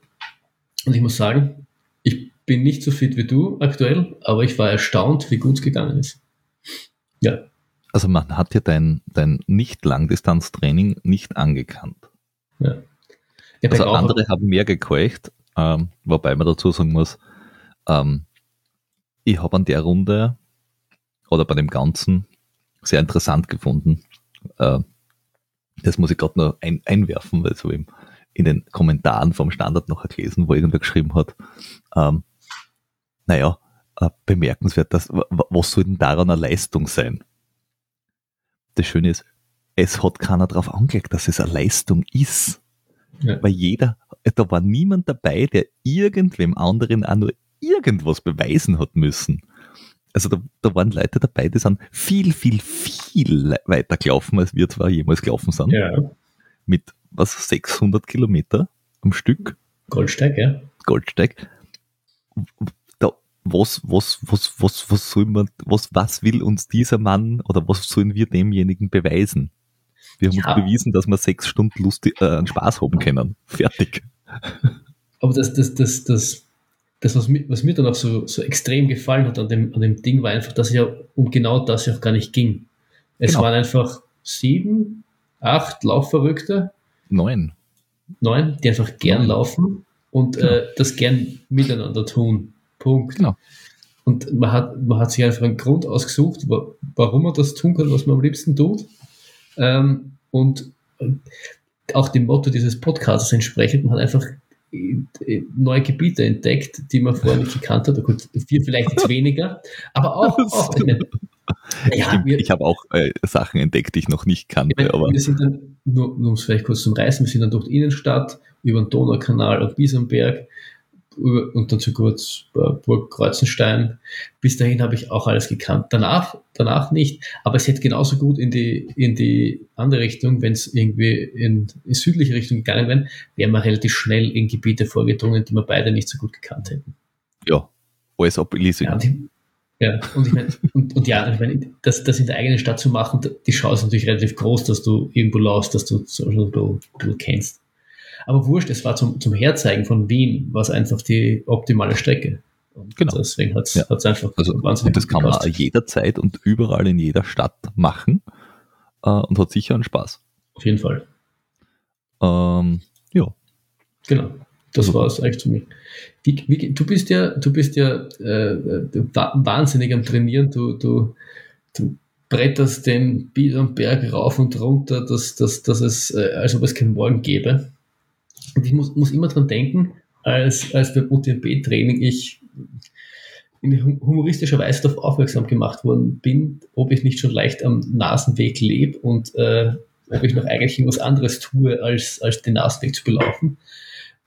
Und ich muss sagen, ich bin nicht so fit wie du aktuell, aber ich war erstaunt, wie gut es gegangen ist. Ja. Also man hat ja dein, dein Nicht-Langdistanz-Training nicht angekannt. Ja. Ja also andere haben mehr gekeucht, ähm, wobei man dazu sagen muss, ähm, ich habe an der Runde oder bei dem Ganzen sehr interessant gefunden. Äh, das muss ich gerade noch ein, einwerfen, weil so im, in den Kommentaren vom Standard noch gelesen, wo irgendwer geschrieben hat, ähm, naja, äh, bemerkenswert, dass, was soll denn daran eine Leistung sein? Das Schöne ist, es hat keiner darauf angelegt, dass es eine Leistung ist. Ja. Weil jeder, da war niemand dabei, der irgendwem anderen auch nur irgendwas beweisen hat müssen. Also da, da waren Leute dabei, die sind viel, viel, viel weiter gelaufen, als wir zwar jemals gelaufen sind. Ja. Mit was, 600 Kilometer am Stück. Goldsteig, ja. Goldsteig. Da, was, was, was, was, was soll man, was, was will uns dieser Mann oder was sollen wir demjenigen beweisen? Wir haben ja. uns bewiesen, dass wir sechs Stunden lustig, äh, Spaß haben können. Fertig. Aber das, das, das, das, das was, mir, was mir dann auch so, so extrem gefallen hat an dem, an dem Ding, war einfach, dass es ja um genau das ja auch gar nicht ging. Es genau. waren einfach sieben, acht Laufverrückte. Neun. Neun, die einfach gern Neun. laufen und genau. äh, das gern miteinander tun. Punkt. Genau. Und man hat, man hat sich einfach einen Grund ausgesucht, warum man das tun kann, was man am liebsten tut. Ähm, und auch dem Motto dieses Podcasts entsprechend, man hat einfach äh, neue Gebiete entdeckt, die man vorher nicht gekannt hat. Gut, vier vielleicht jetzt weniger, aber auch. auch eine, ja, wir, ich habe auch äh, Sachen entdeckt, die ich noch nicht kannte. Meine, aber wir sind dann, nur, nur um es vielleicht kurz zum Reißen, wir sind dann durch die Innenstadt, über den Donaukanal und Biesenberg und dann zu kurz äh, Burg Kreuzenstein. Bis dahin habe ich auch alles gekannt. Danach, danach nicht, aber es hätte genauso gut in die, in die andere Richtung, wenn es irgendwie in, in südliche Richtung gegangen wäre, wären wir relativ schnell in Gebiete vorgedrungen, die wir beide nicht so gut gekannt hätten. Ja, alles ab Elise. Ja, ja, und ich meine, und, und, ja, ich meine, das, das in der eigenen Stadt zu machen, die Chance ist natürlich relativ groß, dass du irgendwo laufst, dass du so ein bisschen, ein bisschen kennst. Aber wurscht, es war zum, zum Herzeigen von Wien, was einfach die optimale Strecke. Und genau. Deswegen hat es ja. einfach also, wahnsinnig Und das kann man jederzeit und überall in jeder Stadt machen äh, und hat sicher einen Spaß. Auf jeden Fall. Ähm, ja. Genau. Das also, war es eigentlich zu mir. Wie, wie, du bist ja, du bist ja äh, wahnsinnig am Trainieren. Du, du, du bretterst den Biesenberg rauf und runter, dass, dass, dass es, äh, als ob es keinen Morgen gäbe. Und ich muss, muss immer dran denken, als, als beim UTMB-Training ich in humoristischer Weise darauf aufmerksam gemacht worden bin, ob ich nicht schon leicht am Nasenweg lebe und äh, ob ich noch eigentlich irgendwas anderes tue, als, als den Nasenweg zu belaufen.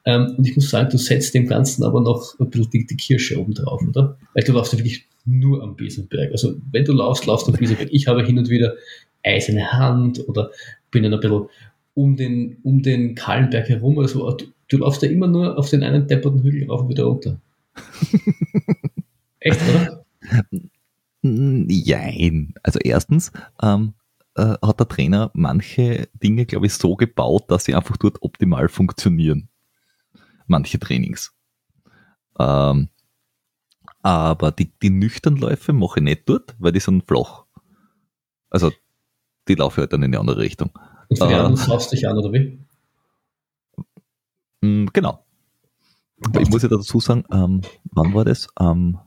Ähm, und ich muss sagen, du setzt dem Ganzen aber noch ein bisschen die, die Kirsche oben drauf, oder? Weil du laufst ja wirklich nur am Biesenberg. Also wenn du laufst, laufst du am Biesenberg. Ich habe hin und wieder eiserne Hand oder bin dann ein bisschen um den, um den Kahlenberg herum. Also du, du laufst ja immer nur auf den einen depperten Hügel rauf und wieder runter. Echt, oder? Nein. Also erstens ähm, äh, hat der Trainer manche Dinge, glaube ich, so gebaut, dass sie einfach dort optimal funktionieren. Manche Trainings. Ähm, aber die, die Nüchternläufe mache ich nicht dort, weil die sind flach. Also die laufe halt dann in die andere Richtung. Und für die anderen saufst dich an, oder wie? Mm, genau. Ich muss ja dazu sagen, ähm, wann war das? Ähm,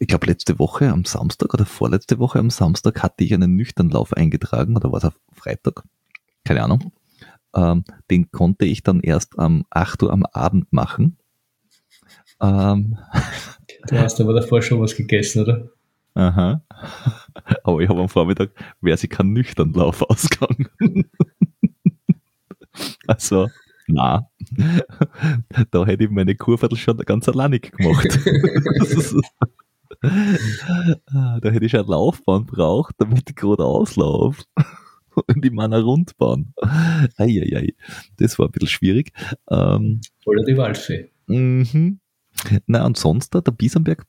ich glaube, letzte Woche am Samstag oder vorletzte Woche am Samstag hatte ich einen Nüchternlauf eingetragen, oder war es auf Freitag? Keine Ahnung. Ähm, den konnte ich dann erst am 8 Uhr am Abend machen. Ähm, du hast aber davor schon was gegessen, oder? Aha. Aber ich habe am Vormittag, wäre sie kein Nüchternlauf ausgegangen. also, na, da hätte ich meine Kurviertel schon ganz alleinig gemacht. da hätte ich schon eine Laufbahn braucht, damit ich gerade auslaufe. Und ich meine eine Rundbahn. Eieiei, das war ein bisschen schwierig. Ähm, Voller die Waldfee. Mhm. Na, und sonst da, der Biesenberg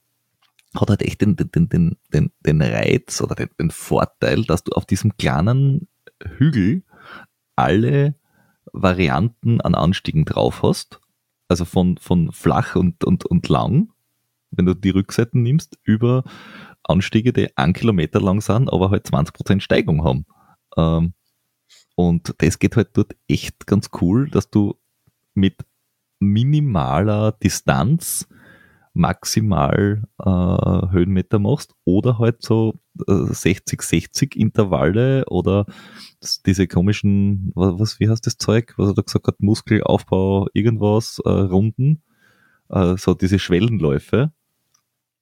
hat halt echt den, den, den, den, den Reiz oder den, den Vorteil, dass du auf diesem kleinen Hügel alle Varianten an Anstiegen drauf hast. Also von, von flach und, und, und lang, wenn du die Rückseiten nimmst, über Anstiege, die ein Kilometer lang sind, aber halt 20% Steigung haben. Ähm, und das geht halt dort echt ganz cool, dass du mit minimaler Distanz maximal äh, Höhenmeter machst oder halt so 60-60 äh, Intervalle oder diese komischen, was, wie heißt das Zeug, was er da gesagt hat, Muskelaufbau, irgendwas, äh, Runden, äh, so diese Schwellenläufe,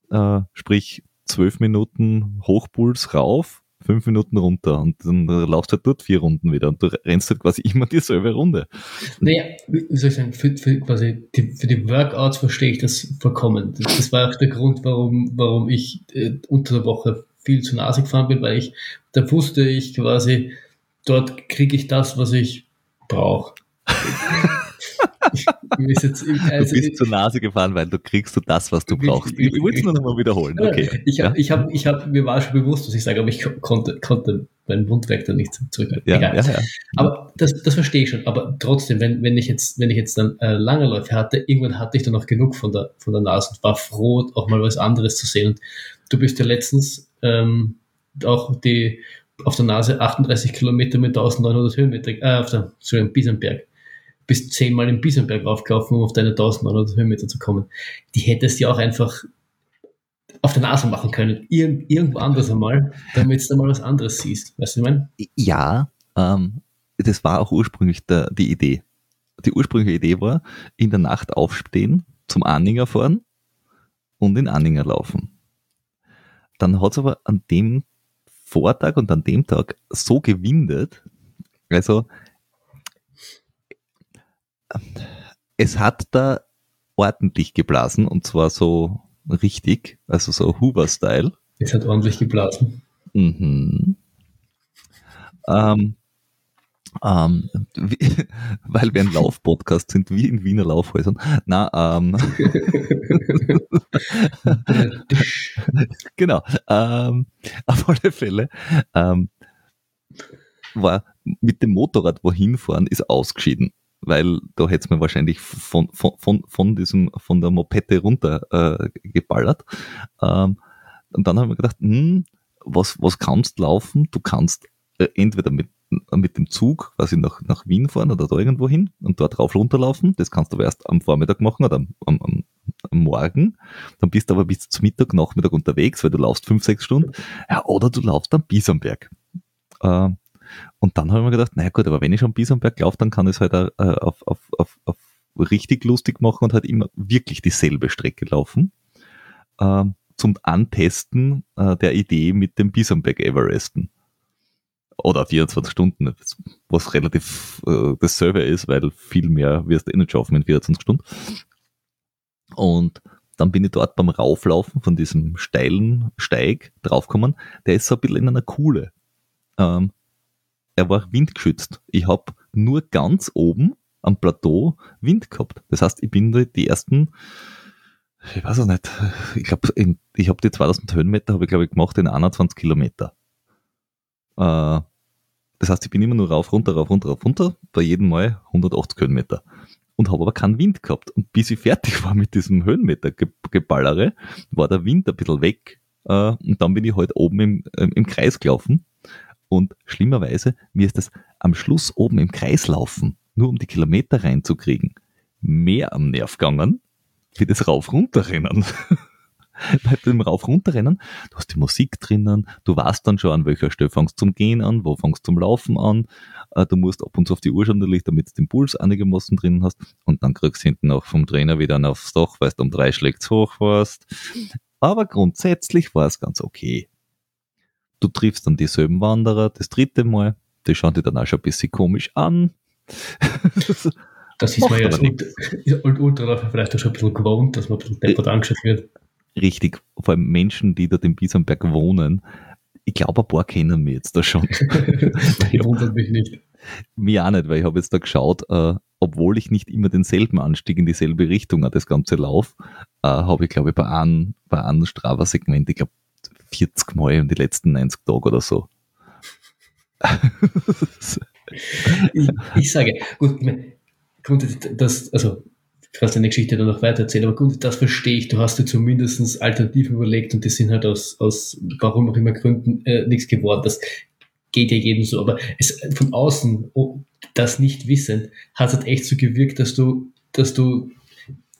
äh, sprich zwölf Minuten Hochpuls rauf, fünf Minuten runter und dann laufst du halt dort vier Runden wieder und du rennst halt quasi immer dieselbe Runde. Naja, wie soll ich sagen, für, für quasi die, für die Workouts verstehe ich das vollkommen. Das war auch der Grund, warum, warum ich äh, unter der Woche viel zu Nase gefahren bin, weil ich, da wusste ich quasi, dort kriege ich das, was ich brauche. Jetzt, also, du bist zur Nase gefahren, weil du kriegst du das, was du brauchst. Ich, ich wollte es nur nochmal wiederholen. Okay. Ich, hab, ja? ich, hab, ich hab, mir war schon bewusst, was ich sage, aber ich konnte, konnte meinen Mundwerk da nicht zurückhalten. Ja. Ja, ja. Aber das, das verstehe ich schon. Aber trotzdem, wenn, wenn ich jetzt, wenn ich jetzt dann äh, lange Läufe hatte, irgendwann hatte ich dann auch genug von der, von der Nase und war froh, auch mal was anderes zu sehen. Und du bist ja letztens ähm, auch die auf der Nase 38 Kilometer mit 1900 Höhenmeter, äh, auf der, Entschuldigung, Biesenberg bist zehnmal im Biesenberg raufgelaufen, um auf deine 1900 Höhenmeter zu kommen. Die hättest du auch einfach auf der Nase machen können. Irgend, irgendwo anders einmal, damit du mal was anderes siehst. Weißt du, was ich meine? Ja, ähm, das war auch ursprünglich der, die Idee. Die ursprüngliche Idee war, in der Nacht aufstehen, zum Anhänger fahren und in Anhänger laufen. Dann hat es aber an dem Vortag und an dem Tag so gewindet, also es hat da ordentlich geblasen und zwar so richtig, also so Hoover-Style. Es hat ordentlich geblasen. Mhm. Ähm, ähm, wie, weil wir ein Laufpodcast sind, wie in Wiener Laufhäusern. Na, ähm, genau. Ähm, auf alle Fälle ähm, war mit dem Motorrad wohin fahren ist ausgeschieden weil da hätte es mir wahrscheinlich von, von, von, von diesem, von der Mopette runter äh, geballert. Ähm, und dann haben wir gedacht, hm, was, was kannst laufen? Du kannst äh, entweder mit, mit dem Zug quasi nach, nach Wien fahren oder da irgendwo hin und dort rauf runterlaufen. Das kannst du aber erst am Vormittag machen oder am, am, am, Morgen. Dann bist du aber bis zum Mittag, Nachmittag unterwegs, weil du laufst fünf, sechs Stunden. Ja, oder du laufst am Biesenberg. Äh, und dann habe ich mir gedacht, naja gut, aber wenn ich schon bis am Berg laufe, dann kann ich es halt äh, auf, auf, auf, auf richtig lustig machen und halt immer wirklich dieselbe Strecke laufen. Äh, zum Antesten äh, der Idee mit dem Bisamberg Everesten. Oder 24 Stunden, was relativ äh, dasselbe ist, weil viel mehr wirst du eh nicht schaffen in 24 Stunden. Und dann bin ich dort beim Rauflaufen von diesem steilen Steig draufgekommen. Der ist so ein bisschen in einer Kuhle. Ähm, er war windgeschützt. Ich habe nur ganz oben am Plateau Wind gehabt. Das heißt, ich bin die ersten, ich weiß auch nicht, ich glaube, ich habe die 2000 Höhenmeter, habe ich glaube ich gemacht in 21 Kilometer. Äh, das heißt, ich bin immer nur rauf, runter, rauf, runter, rauf, runter, bei jedem Mal 180 Höhenmeter. Und habe aber keinen Wind gehabt. Und bis ich fertig war mit diesem Höhenmeter-Geballere, war der Wind ein bisschen weg. Äh, und dann bin ich halt oben im, im Kreis gelaufen und schlimmerweise, mir ist das am Schluss oben im Kreislaufen, nur um die Kilometer reinzukriegen, mehr am Nerv gegangen, wie das Rauf-Runterrennen. Bei dem Rauf-Runterrennen, du hast die Musik drinnen, du weißt dann schon, an welcher Stelle fängst zum Gehen an, wo fängst zum Laufen an, äh, du musst ab und zu auf die Uhr schauen, damit du den Puls einigermaßen drinnen hast und dann kriegst du hinten auch vom Trainer wieder aufs Dach, weil du um drei schlägst hoch warst. Aber grundsätzlich war es ganz okay du triffst dann dieselben Wanderer das dritte Mal, die schauen dir dann auch schon ein bisschen komisch an. das ist man jetzt und Ultra vielleicht auch schon ein bisschen gewohnt, dass man ein bisschen deppert angeschaut wird. Richtig, vor allem Menschen, die dort im Biesenberg wohnen. Ich glaube, ein paar kennen mich jetzt da schon. die wundert mich nicht. Mir auch nicht, weil ich habe jetzt da geschaut, äh, obwohl ich nicht immer denselben Anstieg in dieselbe Richtung an das ganze Lauf, äh, habe ich, glaube ich, bei einem, bei einem Strava-Segment, ich glaube, 40 Mal in die letzten 90 Tage oder so. ich, ich, sage, gut, das, also du kannst deine Geschichte dann noch weiter erzählen, aber gut, das verstehe ich. Du hast dir zumindest Alternativen überlegt und die sind halt aus, aus warum auch immer Gründen äh, nichts geworden. Das geht ja jedem so, aber es von außen, oh, das nicht wissen, hat es halt echt so gewirkt, dass du, dass du,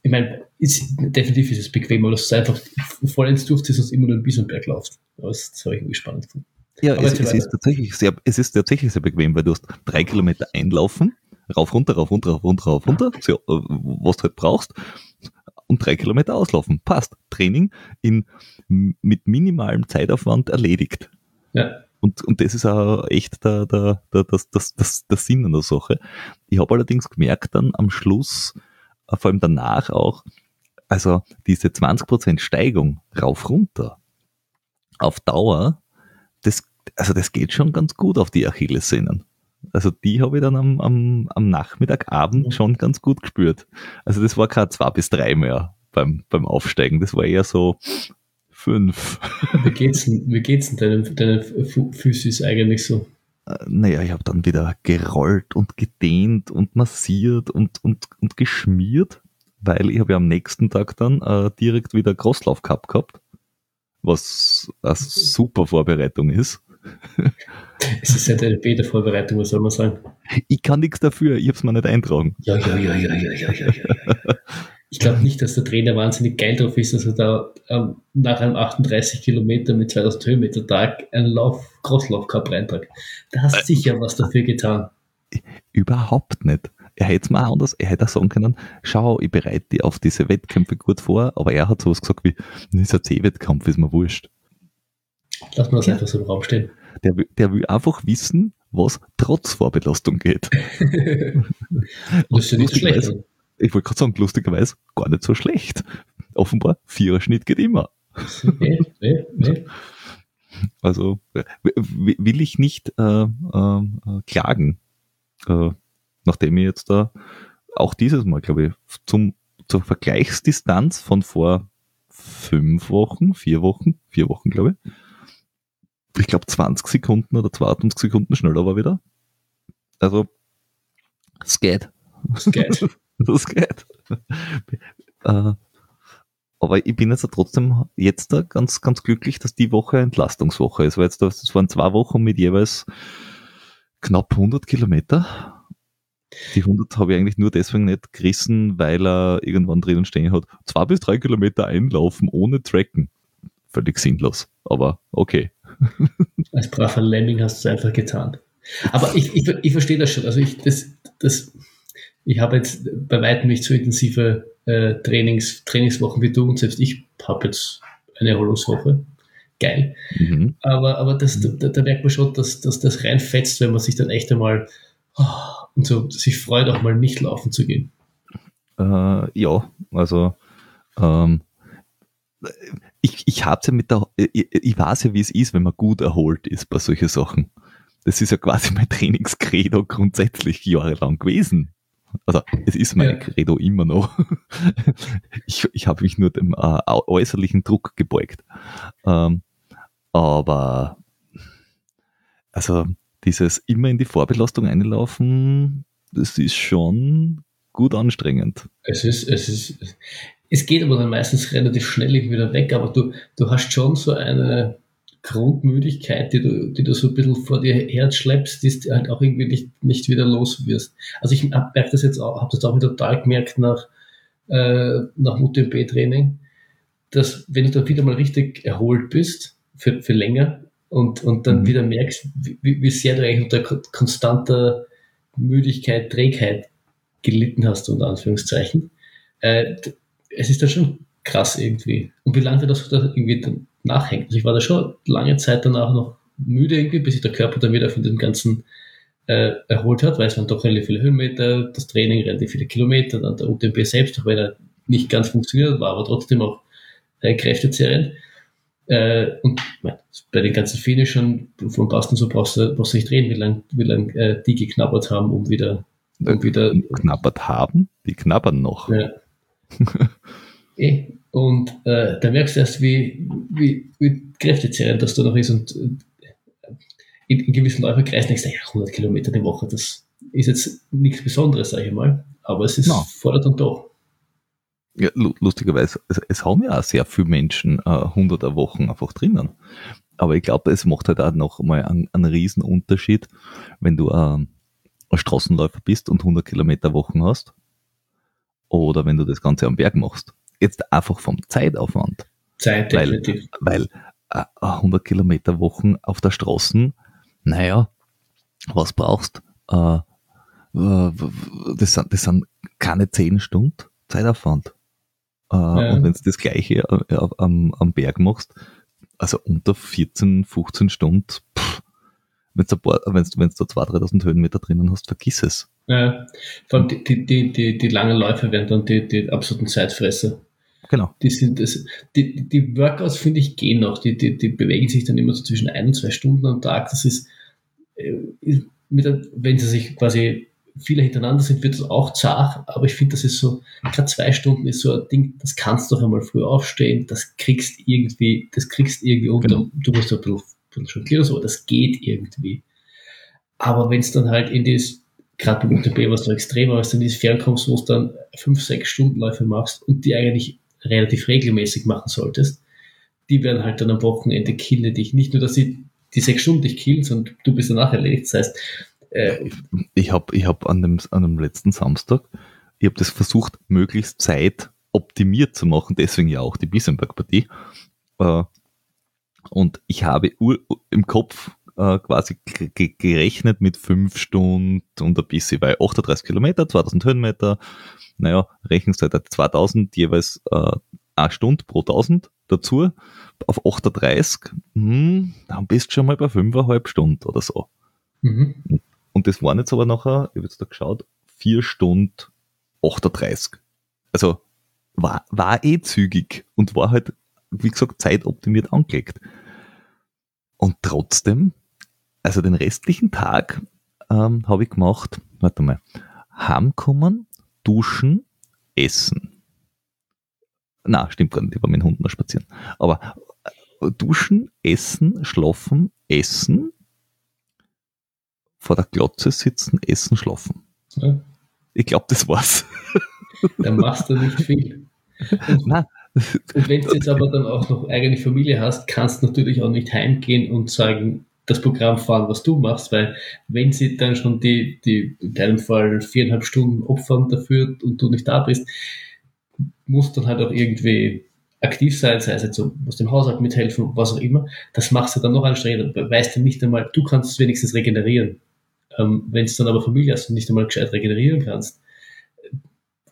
ich meine, ist, definitiv ist es bequemer, dass du einfach vollends durchziehst und immer nur ein bisschen Berg laufst. Das, das habe ich irgendwie spannend gefunden. Ja, es, es ist tatsächlich sehr, es ist tatsächlich sehr bequem, weil du hast drei Kilometer einlaufen, rauf, runter, rauf, runter, rauf, runter, rauf, runter, so, äh, was du halt brauchst, und drei Kilometer auslaufen. Passt. Training in, mit minimalem Zeitaufwand erledigt. Ja. Und, und das ist auch echt der, der, der, das, das, das, der Sinn an der Sache. Ich habe allerdings gemerkt dann am Schluss, äh, vor allem danach auch, also diese 20% Steigung rauf runter auf Dauer, das, also das geht schon ganz gut auf die Achillessehnen. Also die habe ich dann am, am, am Nachmittag, Abend schon ganz gut gespürt. Also das war kein zwei bis drei mehr beim, beim Aufsteigen. Das war eher so fünf. Wie geht's denn, wie geht's denn deinen, deinen Füßis eigentlich so? Äh, naja, ich habe dann wieder gerollt und gedehnt und massiert und, und, und geschmiert, weil ich habe ja am nächsten Tag dann äh, direkt wieder Crosslauf Cup gehabt, was eine super Vorbereitung ist. Es ist ja eine Beta-Vorbereitung, was soll man sagen? Ich kann nichts dafür, ich habe es mir nicht eintragen. Ja, ja, ja, ja, ja, ja, ja, ja. Ich glaube nicht, dass der Trainer wahnsinnig geil drauf ist, dass er da ähm, nach einem 38 Kilometer mit 2000 Höhenmeter Tag einen Lauf, Crosslauf Cup reintragt. Da hast du sicher was dafür getan. Überhaupt nicht. Er hätte es mal anders, er hätte auch sagen können, schau, ich bereite dich auf diese Wettkämpfe gut vor, aber er hat sowas gesagt wie, ein C-Wettkampf, ist mir wurscht. Lass mal das ja. einfach so im Raum stehen. Der, der will einfach wissen, was trotz Vorbelastung geht. das ist ja nicht so schlecht. Ich wollte gerade sagen, lustigerweise gar nicht so schlecht. Offenbar, vierer Schnitt geht immer. Nee, nee, nee. Also will ich nicht äh, äh, klagen, äh, nachdem ich jetzt da auch dieses Mal, glaube ich, zum, zur Vergleichsdistanz von vor fünf Wochen, vier Wochen, vier Wochen, glaube ich, ich glaube 20 Sekunden oder 22 Sekunden schneller war wieder. Also, es geht. Es geht. das geht. äh, aber ich bin jetzt trotzdem jetzt da ganz, ganz glücklich, dass die Woche Entlastungswoche ist, weil jetzt das waren zwei Wochen mit jeweils knapp 100 Kilometer. Die 100 habe ich eigentlich nur deswegen nicht gerissen, weil er irgendwann drinnen stehen hat, zwei bis drei Kilometer einlaufen ohne Tracken. Völlig sinnlos, aber okay. Als braver Lemming hast du es einfach getan. Aber ich, ich, ich verstehe das schon. Also ich, das, das, ich habe jetzt bei weitem nicht so intensive äh, Trainings, Trainingswochen wie du und selbst ich habe jetzt eine Erholungswoche. Geil. Mhm. Aber, aber das, da, da, merkt man schon, dass, dass das reinfetzt, wenn man sich dann echt einmal oh, und so sich freut, auch mal nicht laufen zu gehen. Äh, ja, also ähm, ich, ich hab's ja mit der, ich, ich weiß ja, wie es ist, wenn man gut erholt ist bei solchen Sachen. Das ist ja quasi mein Trainingscredo grundsätzlich jahrelang gewesen. Also es ist mein ja. Credo immer noch. ich ich habe mich nur dem äh, äußerlichen Druck gebeugt. Ähm, aber also dieses immer in die Vorbelastung einlaufen, das ist schon gut anstrengend. Es ist, es ist, es geht aber dann meistens relativ schnell wieder weg, aber du, du hast schon so eine Grundmüdigkeit, die du, die du so ein bisschen vor dir herschleppst, die du halt auch irgendwie nicht, nicht wieder los wirst. Also ich merke das jetzt auch, habe das auch wieder total gemerkt nach, äh, nach UTMB-Training, dass wenn du dann wieder mal richtig erholt bist, für, für länger, und, und dann mhm. wieder merkst, wie, wie sehr du eigentlich unter konstanter Müdigkeit, Trägheit gelitten hast, unter Anführungszeichen, äh, es ist dann schon krass irgendwie. Und wie lange das da irgendwie dann nachhängt. Also ich war da schon lange Zeit danach noch müde irgendwie, bis sich der Körper dann wieder von dem ganzen äh, erholt hat, weil es waren doch relativ viele Höhenmeter, das Training relativ viele Kilometer, dann der UTMB selbst, auch wenn er nicht ganz funktioniert, war aber trotzdem auch äh, kräftezehrend. Äh, und bei den ganzen Finishern von Boston so brauchst du, brauchst du nicht reden, wie lange wie lang, äh, die geknabbert haben, um wieder und wieder knabbert haben, die knabbern noch. Ja. eh. Und äh, da merkst du erst, wie, wie, wie kräftezehrend das da noch ist und äh, in, in gewissen Läuferkreisen denkst du, ja, 100 Kilometer die Woche, das ist jetzt nichts Besonderes, sage ich mal, aber es ist no. fordert und doch. Ja, lustigerweise, es, es, haben ja auch sehr viele Menschen äh, 100er Wochen einfach drinnen. Aber ich glaube, es macht halt auch noch mal einen, einen riesen Unterschied, wenn du äh, ein Straßenläufer bist und 100 Kilometer Wochen hast oder wenn du das Ganze am Berg machst. Jetzt einfach vom Zeitaufwand. Zeit, definitiv. Weil, weil äh, 100 Kilometer Wochen auf der Straße, naja, was brauchst? Äh, das, sind, das sind keine 10 Stunden Zeitaufwand. Äh, ja. Und wenn du das gleiche äh, am, am Berg machst, also unter 14, 15 Stunden, wenn du, wenn du, du 2.000, 3.000 Höhenmeter drinnen hast, vergiss es. Ja, vor allem die, die, die, die langen Läufe werden dann die, die absoluten Zeitfresser. Genau. Die sind das, die, die Workouts finde ich gehen noch, die, die, die bewegen sich dann immer so zwischen ein und zwei Stunden am Tag. Das ist, äh, mit, wenn sie sich quasi viele hintereinander sind, wird das auch zart, aber ich finde, das ist so, gerade zwei Stunden ist so ein Ding, das kannst du doch einmal früh aufstehen, das kriegst irgendwie, das kriegst irgendwie unter, genau. du musst ein bisschen schon so, das geht irgendwie. Aber wenn es dann halt in das, gerade beim UTB, was du extremer, als du in dieses Fernkommst, wo du dann fünf, sechs Stundenläufe machst und die eigentlich relativ regelmäßig machen solltest, die werden halt dann am Wochenende killen dich. Nicht nur, dass sie die sechs Stunden dich killen, sondern du bist danach erledigt. Das heißt, äh, ich habe ich hab an, dem, an dem letzten Samstag, ich habe das versucht, möglichst Zeit optimiert zu machen, deswegen ja auch die Bissenberg-Partie. Äh, und ich habe im Kopf äh, quasi gerechnet mit fünf Stunden und ein bisschen bei 38 Kilometer, 2000 Höhenmeter. Naja, Rechenszeit hat 2000, jeweils äh, eine Stunde pro 1000 dazu. Auf 38, hm, dann bist du schon mal bei 5,5 Stunden oder so. Mhm. Und das waren jetzt aber nachher, ich habe jetzt da geschaut, 4 Stunden 38. Also war, war eh zügig und war halt, wie gesagt, zeitoptimiert angelegt. Und trotzdem, also den restlichen Tag ähm, habe ich gemacht, warte mal, heimkommen, duschen, essen. Na, stimmt gar nicht, ich war mit dem Hund noch spazieren. Aber äh, duschen, essen, schlafen, essen, vor der Glotze sitzen, essen, schlafen. Ja. Ich glaube, das war's. Dann machst du nicht viel. Und, und wenn du jetzt aber dann auch noch eigene Familie hast, kannst du natürlich auch nicht heimgehen und sagen, das Programm fahren, was du machst, weil wenn sie dann schon die, die in deinem Fall viereinhalb Stunden opfern dafür und du nicht da bist, musst dann halt auch irgendwie aktiv sein, sei es jetzt so, musst dem Haushalt mithelfen, was auch immer. Das machst du dann noch anstrengender, weißt du nicht einmal, du kannst es wenigstens regenerieren. Ähm, Wenn es dann aber Familie hast und nicht einmal gescheit regenerieren kannst,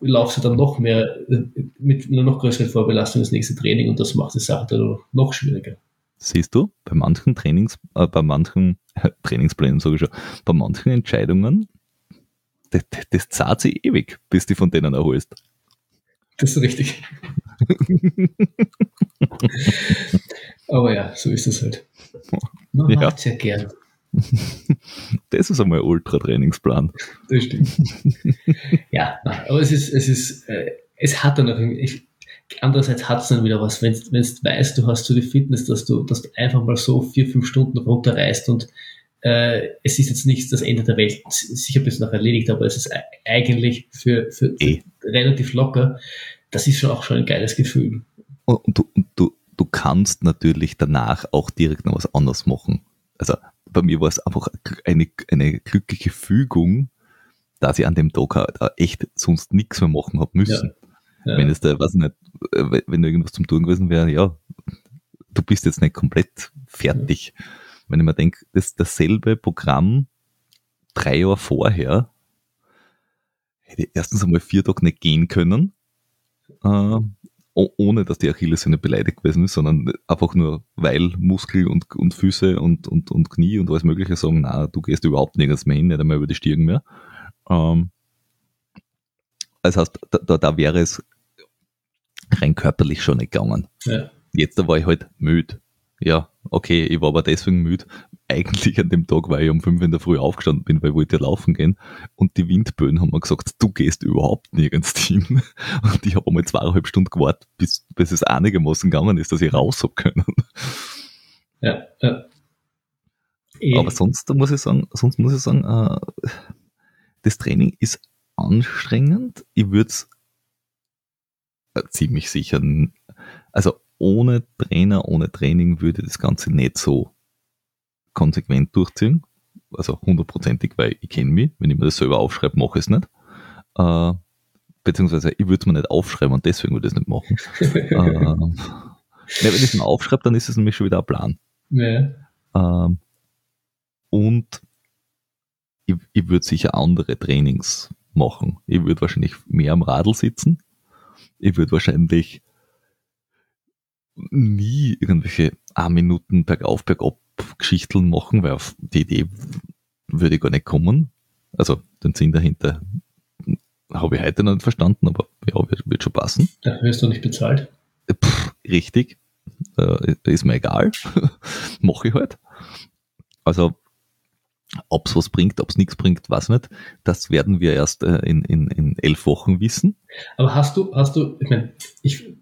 laufst du dann noch mehr äh, mit einer noch größeren Vorbelastung ins nächste Training und das macht die Sache dann noch schwieriger. Siehst du, bei manchen Trainings, äh, bei manchen äh, Trainingsplänen sage ich schon, bei manchen Entscheidungen, das, das zahlt sich ewig, bis du von denen erholst. Das ist richtig. Aber ja, so ist es halt. Man ja. macht es ja gern. Das ist einmal Ultra-Trainingsplan. Das stimmt. ja, aber es ist, es ist, äh, es hat dann auch, ich, andererseits hat es dann wieder was, wenn du weißt, du hast so die Fitness, dass du, dass du einfach mal so vier, fünf Stunden runterreißt und äh, es ist jetzt nicht das Ende der Welt, sicher bis noch erledigt, aber es ist eigentlich für, für, für e. relativ locker. Das ist schon auch schon ein geiles Gefühl. Und du, und du, du kannst natürlich danach auch direkt noch was anderes machen. Also bei mir war es einfach eine, eine glückliche Fügung, dass ich an dem Tag echt sonst nichts mehr machen habe müssen. Ja. Ja. Wenn es da, weiß nicht, äh, wenn da irgendwas zum Tun gewesen wäre, ja, du bist jetzt nicht komplett fertig. Ja. Wenn ich mir denke, das dasselbe Programm drei Jahre vorher hätte ich erstens einmal vier Tage nicht gehen können. Äh, ohne dass die Achillessehne beleidigt gewesen ist, sondern einfach nur, weil Muskel und, und Füße und, und, und Knie und alles Mögliche sagen, na, du gehst überhaupt nirgends mehr hin, nicht einmal über die Stirn mehr. Ähm, das heißt, da, da, da wäre es rein körperlich schon nicht gegangen. Ja. Jetzt da war ich halt müde. Ja, okay, ich war aber deswegen müde, eigentlich an dem Tag, weil ich um fünf in der Früh aufgestanden bin, weil ich wollte laufen gehen. Und die Windböen haben mir gesagt, du gehst überhaupt nirgends hin. Und ich habe einmal zweieinhalb Stunden gewartet, bis, bis es einigermaßen gegangen ist, dass ich raus hab können. Ja, ja. Aber sonst muss ich sagen, sonst muss ich sagen, äh, das Training ist anstrengend. Ich würde es äh, ziemlich sicher, also ohne Trainer, ohne Training würde das Ganze nicht so konsequent durchziehen. Also hundertprozentig, weil ich kenne mich. Wenn ich mir das selber aufschreibe, mache ich es nicht. Äh, beziehungsweise ich würde es mir nicht aufschreiben und deswegen würde ich es nicht machen. äh, ja, wenn ich es mir aufschreibe, dann ist es nämlich schon wieder ein Plan. Ja. Ähm, und ich, ich würde sicher andere Trainings machen. Ich würde wahrscheinlich mehr am Radl sitzen. Ich würde wahrscheinlich nie irgendwelche a Minuten bergauf, bergab Geschichten machen, weil auf die Idee würde ich gar nicht kommen. Also den Sinn dahinter habe ich heute noch nicht verstanden, aber ja, wird, wird schon passen. Da wirst du nicht bezahlt. Pff, richtig. Äh, ist mir egal. Mache ich halt. Also, ob es was bringt, ob es nichts bringt, weiß nicht. Das werden wir erst äh, in, in, in elf Wochen wissen. Aber hast du, hast du, ich meine, ich,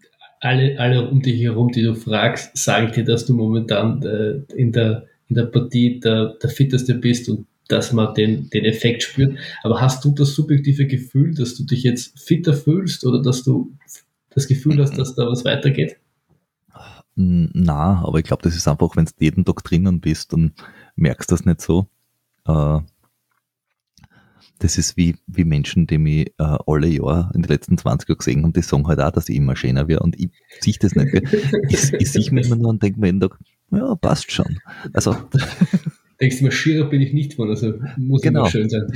alle, alle um dich herum, die du fragst, sagen dir, dass du momentan äh, in, der, in der Partie der, der Fitteste bist und dass man den, den Effekt spürt. Aber hast du das subjektive Gefühl, dass du dich jetzt fitter fühlst oder dass du das Gefühl hast, dass da was weitergeht? Na, aber ich glaube, das ist einfach, wenn du jeden Tag drinnen bist, dann merkst du das nicht so. Äh, das ist wie, wie Menschen, die mich äh, alle Jahre in den letzten 20 Jahren gesehen haben, die sagen halt auch, dass ich immer schöner wäre und ich sehe das nicht. ich ich sehe mich immer nur und denke mir jeden Tag, ja, passt schon. Also. Denkst du mal, schierer bin ich nicht von, also muss genau. immer schön sein.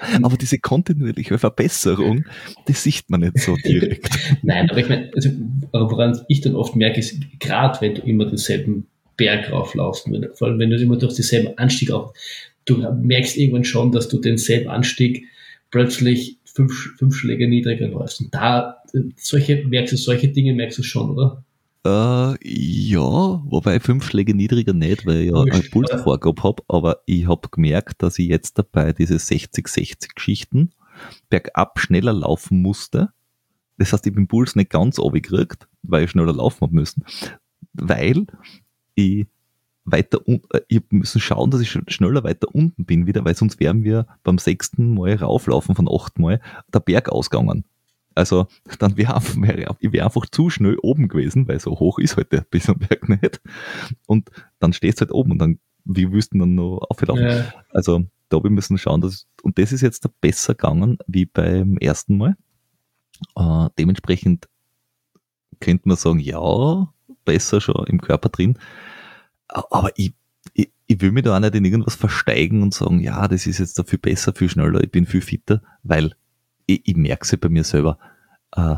aber diese kontinuierliche Verbesserung, das sieht man nicht so direkt. Nein, aber ich meine, also, woran ich dann oft merke, ist, gerade wenn du immer denselben Berg rauflaufst, vor allem wenn du immer durch denselben Anstieg auf, du merkst irgendwann schon, dass du denselben Anstieg plötzlich fünf, fünf Schläge niedriger läufst. Und da, solche, merkst du, solche Dinge merkst du schon, oder? Äh, ja, wobei fünf Schläge niedriger nicht, weil ich ja eine Pulsvorgabe habe, aber ich habe gemerkt, dass ich jetzt dabei diese 60-60 Geschichten bergab schneller laufen musste. Das heißt, ich bin Puls nicht ganz gekriegt, weil ich schneller laufen habe müssen, weil ich weiter äh, ich müssen schauen, dass ich schneller weiter unten bin wieder, weil sonst wären wir beim sechsten Mal rauflaufen von acht Mal der Berg ausgegangen. Also dann wäre wär, ich wäre einfach zu schnell oben gewesen, weil so hoch ist heute halt bis am Berg nicht. Und dann stehst du halt oben und dann, wie wüssten dann noch aufgelaufen. Ja. Also da wir müssen schauen, dass, und das ist jetzt besser gegangen wie beim ersten Mal. Äh, dementsprechend könnte man sagen, ja, besser schon im Körper drin. Aber ich, ich, ich will mich da auch nicht in irgendwas versteigen und sagen, ja, das ist jetzt dafür besser, viel schneller, ich bin viel fitter, weil ich, ich merke es bei mir selber. Äh,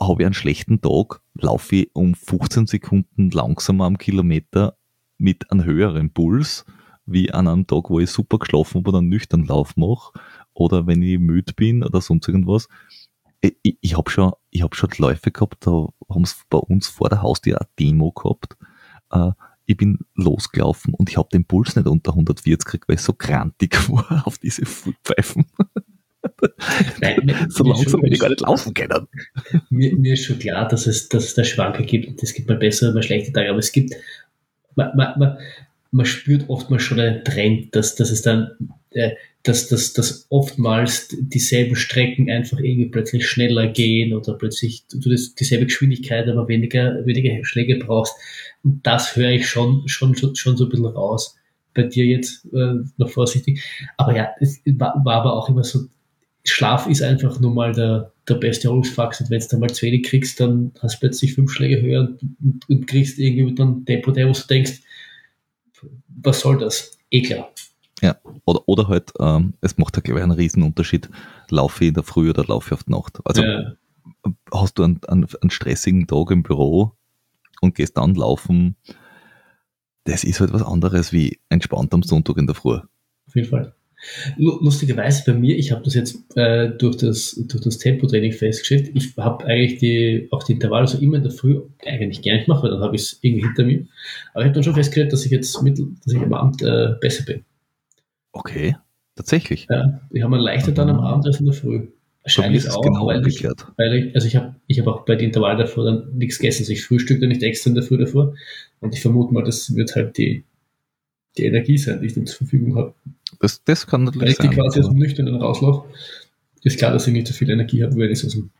habe ich einen schlechten Tag, laufe ich um 15 Sekunden langsamer am Kilometer mit einem höheren Puls, wie an einem Tag, wo ich super geschlafen habe oder einen nüchtern Lauf mache, oder wenn ich müde bin oder sonst irgendwas. Ich, ich, ich habe schon, ich hab schon Läufe gehabt, da haben sie bei uns vor der Haustür eine Demo gehabt. Äh, ich bin losgelaufen und ich habe den Puls nicht unter 140 gekriegt, weil ich so krantig war auf diese Pfeifen. Nein, so langsam will ich gar nicht laufen können. Mir, mir, ist schon klar, dass es, dass es da Schwanke gibt. Es gibt mal bessere, mal schlechte Tage, aber es gibt, man, man, man, man spürt oftmals schon einen Trend, dass, dass es dann, äh, dass, dass, dass oftmals dieselben Strecken einfach irgendwie plötzlich schneller gehen oder plötzlich du das, dieselbe Geschwindigkeit, aber weniger, weniger Schläge brauchst. Und das höre ich schon, schon, schon so ein bisschen raus. Bei dir jetzt äh, noch vorsichtig. Aber ja, es war, war aber auch immer so, Schlaf ist einfach nur mal der, der beste Erholungsfaktor. Wenn du mal zu wenig kriegst, dann hast du plötzlich fünf Schläge höher und, und, und kriegst irgendwie einem Tempo, der wo du denkst, was soll das? Eh klar. Ja, oder, oder halt, ähm, es macht ja, glaube ich, einen Riesenunterschied, laufe ich in der Früh oder laufe ich auf die Nacht. Also ja. hast du einen, einen, einen stressigen Tag im Büro und gehst dann laufen, das ist halt was anderes wie entspannt am Sonntag in der Früh. Auf jeden Fall. Lustigerweise bei mir, ich habe das jetzt äh, durch das, durch das Tempotraining festgestellt, ich habe eigentlich die, auch die Intervalle so immer in der Früh eigentlich gar nicht gemacht, weil dann habe ich es irgendwie hinter mir. Aber ich habe dann schon festgestellt, dass ich jetzt mit, dass ich am Abend äh, besser bin. Okay, tatsächlich. Ja, ich habe mir leichter dann am Abend als in der Früh. Wahrscheinlich auch, genau weil, ich, weil ich, also ich habe ich hab auch bei den Intervallen davor dann nichts gegessen. Also ich frühstücke nicht extra in der Früh davor. Und ich vermute mal, das wird halt die, die Energie sein, die ich dann zur Verfügung habe. Das, das kann natürlich sein. Wenn ich die quasi aus dem Nüchternen rauslaufe, ist klar, dass ich nicht so viel Energie habe, wenn ich es aus dem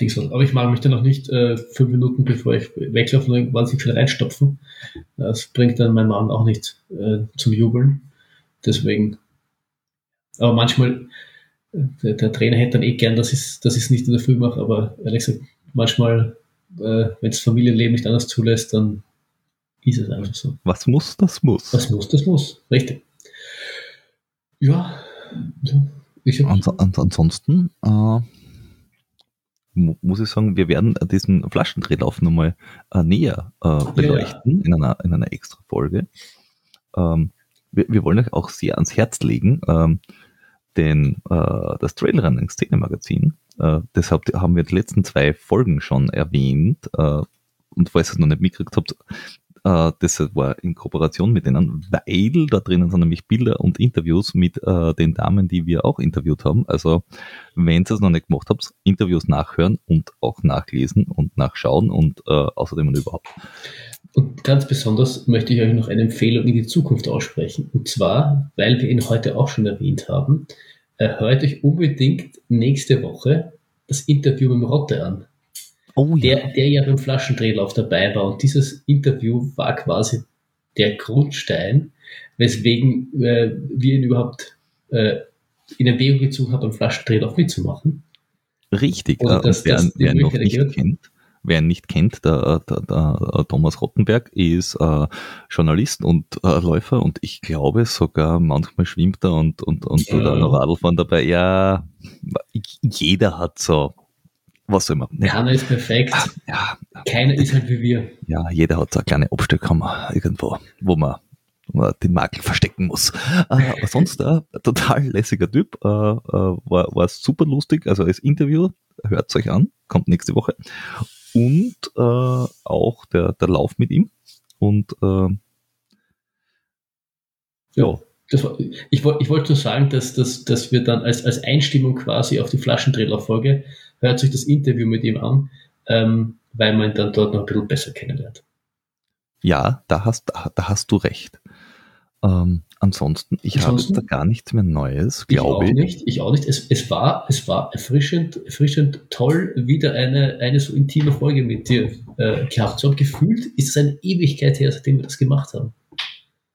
Dings Aber ich mag mich dann auch nicht äh, fünf Minuten bevor ich weglaufe und irgendwann sich viel reinstopfen. Das bringt dann mein Mann auch nicht äh, zum Jubeln. Deswegen. Aber manchmal, der, der, Trainer hätte dann eh gern, dass ich es dass nicht in der Früh mache, aber ehrlich gesagt, manchmal, äh, wenn das Familienleben nicht anders zulässt, dann ist es einfach so. Was muss, das muss. Was muss, das muss. Richtig. Ja. Ich Ans ansonsten äh, muss ich sagen, wir werden diesen Flaschendrehlauf nochmal äh, näher äh, beleuchten ja. in, einer, in einer extra Folge. Ähm, wir, wir, wollen euch auch sehr ans Herz legen, ähm, denn äh, das Trailrunning Szene Magazin, äh, deshalb haben wir die letzten zwei Folgen schon erwähnt, äh, und falls ihr es noch nicht mitgekriegt habt, äh, das war in Kooperation mit denen, weil da drinnen sind nämlich Bilder und Interviews mit äh, den Damen, die wir auch interviewt haben. Also wenn ihr es noch nicht gemacht habt, Interviews nachhören und auch nachlesen und nachschauen und äh, außerdem und überhaupt. Und ganz besonders möchte ich euch noch eine Empfehlung in die Zukunft aussprechen. Und zwar, weil wir ihn heute auch schon erwähnt haben, äh, hört euch unbedingt nächste Woche das Interview mit Rotte an. Oh, ja. Der, der ja beim Flaschendrehlauf dabei war. Und dieses Interview war quasi der Grundstein, weswegen äh, wir ihn überhaupt äh, in Erwägung gezogen haben, beim Flaschendrehlauf mitzumachen. Richtig, äh, das, wer, das wer noch nicht kennt, wer ihn nicht kennt, der, der, der Thomas Rottenberg ist äh, Journalist und äh, Läufer und ich glaube sogar manchmal schwimmt er und, und, und ja. oder noch Radlfahren dabei. Ja, jeder hat so was soll man? Ja. Keiner ist perfekt. Ja. Keiner ist halt wie wir. Ja, jeder hat so eine kleine Abstellkammer irgendwo, wo man, wo man den Makel verstecken muss. Äh, aber sonst äh, total lässiger Typ, äh, war, war super lustig. Also als Interview, hört es euch an, kommt nächste Woche. Und auch der, der Lauf mit ihm. Und ja. ja. War, ich, wollte ich wollte nur sagen, dass, dass, dass wir dann als, als Einstimmung quasi auf die Flaschendreher-Folge hört sich das Interview mit ihm an, ähm, weil man ihn dann dort noch ein bisschen besser kennenlernt. Ja, da hast, da hast du recht. Ähm, ansonsten, ich ansonsten, habe da gar nichts mehr Neues, glaube ich. Auch nicht, ich auch nicht. Es, es, war, es war erfrischend, erfrischend toll, wieder eine, eine so intime Folge mit dir äh, gehabt zu haben. Gefühlt ist es eine Ewigkeit her, seitdem wir das gemacht haben.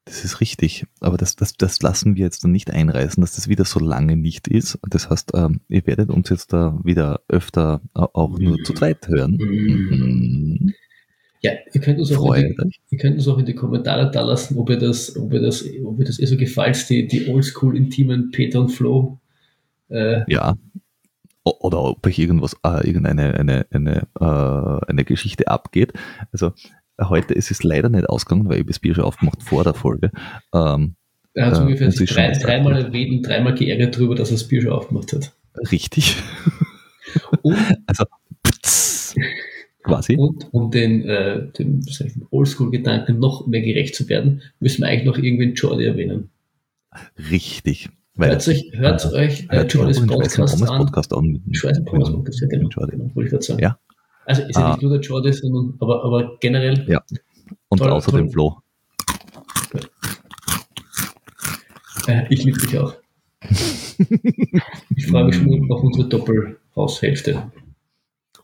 Das ist richtig, aber das, das, das lassen wir jetzt dann nicht einreißen, dass das wieder so lange nicht ist. Das heißt, ähm, ihr werdet uns jetzt da wieder öfter auch nur zu zweit hören. Mhm. Ja, ihr könnt, uns auch in die, ihr könnt uns auch in die Kommentare da lassen, ob ihr das, ob ihr das, ob ihr das eh so gefällt, die, die oldschool intimen Peter und Flo. Äh, ja. Oder ob euch irgendwas, äh, irgendeine eine, eine, äh, eine Geschichte abgeht. Also Heute ist es leider nicht ausgegangen, weil ich das Bier schon aufgemacht vor der Folge. Ähm, er hat äh, ungefähr sich drei, dreimal erwähnt und dreimal geärgert darüber, dass er das Bier schon aufgemacht hat. Richtig. Und, also, quasi. Und um den, äh, dem Oldschool-Gedanken noch mehr gerecht zu werden, müssen wir eigentlich noch irgendwie Jordi erwähnen. Richtig. Weil hört euch, hört äh, euch äh, Jordis Podcast, Podcast an. Schweizer Podcast, Podcast, ja, genau, genau, wollte ich gerade sagen. Ja, also ist ja ah. nicht nur der Jordi, sondern aber, aber generell. Ja. Und toll, außerdem Flo. Äh, ich liebe dich auch. ich freue mich schon auf unsere Doppelhaushälfte.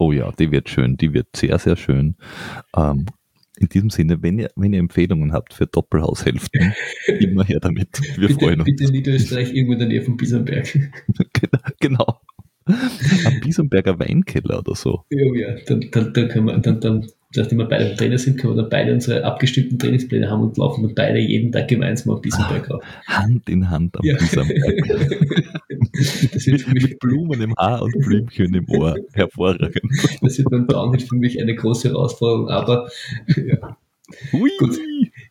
Oh ja, die wird schön, die wird sehr, sehr schön. Ähm, in diesem Sinne, wenn ihr, wenn ihr Empfehlungen habt für Doppelhaushälften, immer her damit. Wir bitte, freuen uns. Bitte Niederösterreich irgendwo in der Nähe von Biesenberg. genau. Am Biesenberger Weinkeller oder so. Ja, ja. Dann, dann, dann können wir, dann, dann, nachdem wir beide Trainer sind, können wir dann beide unsere abgestimmten Trainingspläne haben und laufen dann beide jeden Tag gemeinsam auf Biesenberg rauf. Hand in Hand am ja. Biesenberg. mit, mit Blumen im Haar und Blümchen im Ohr. Hervorragend. Das wird beim Downhill für mich eine große Herausforderung, aber ja. Hui. Gut.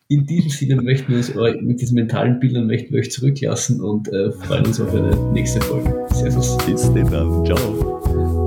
In diesem Sinne möchten wir uns mit diesen mentalen Bildern möchten wir euch zurücklassen und äh, freuen uns auf eine nächste Folge. Servus. Bis dann. Ciao.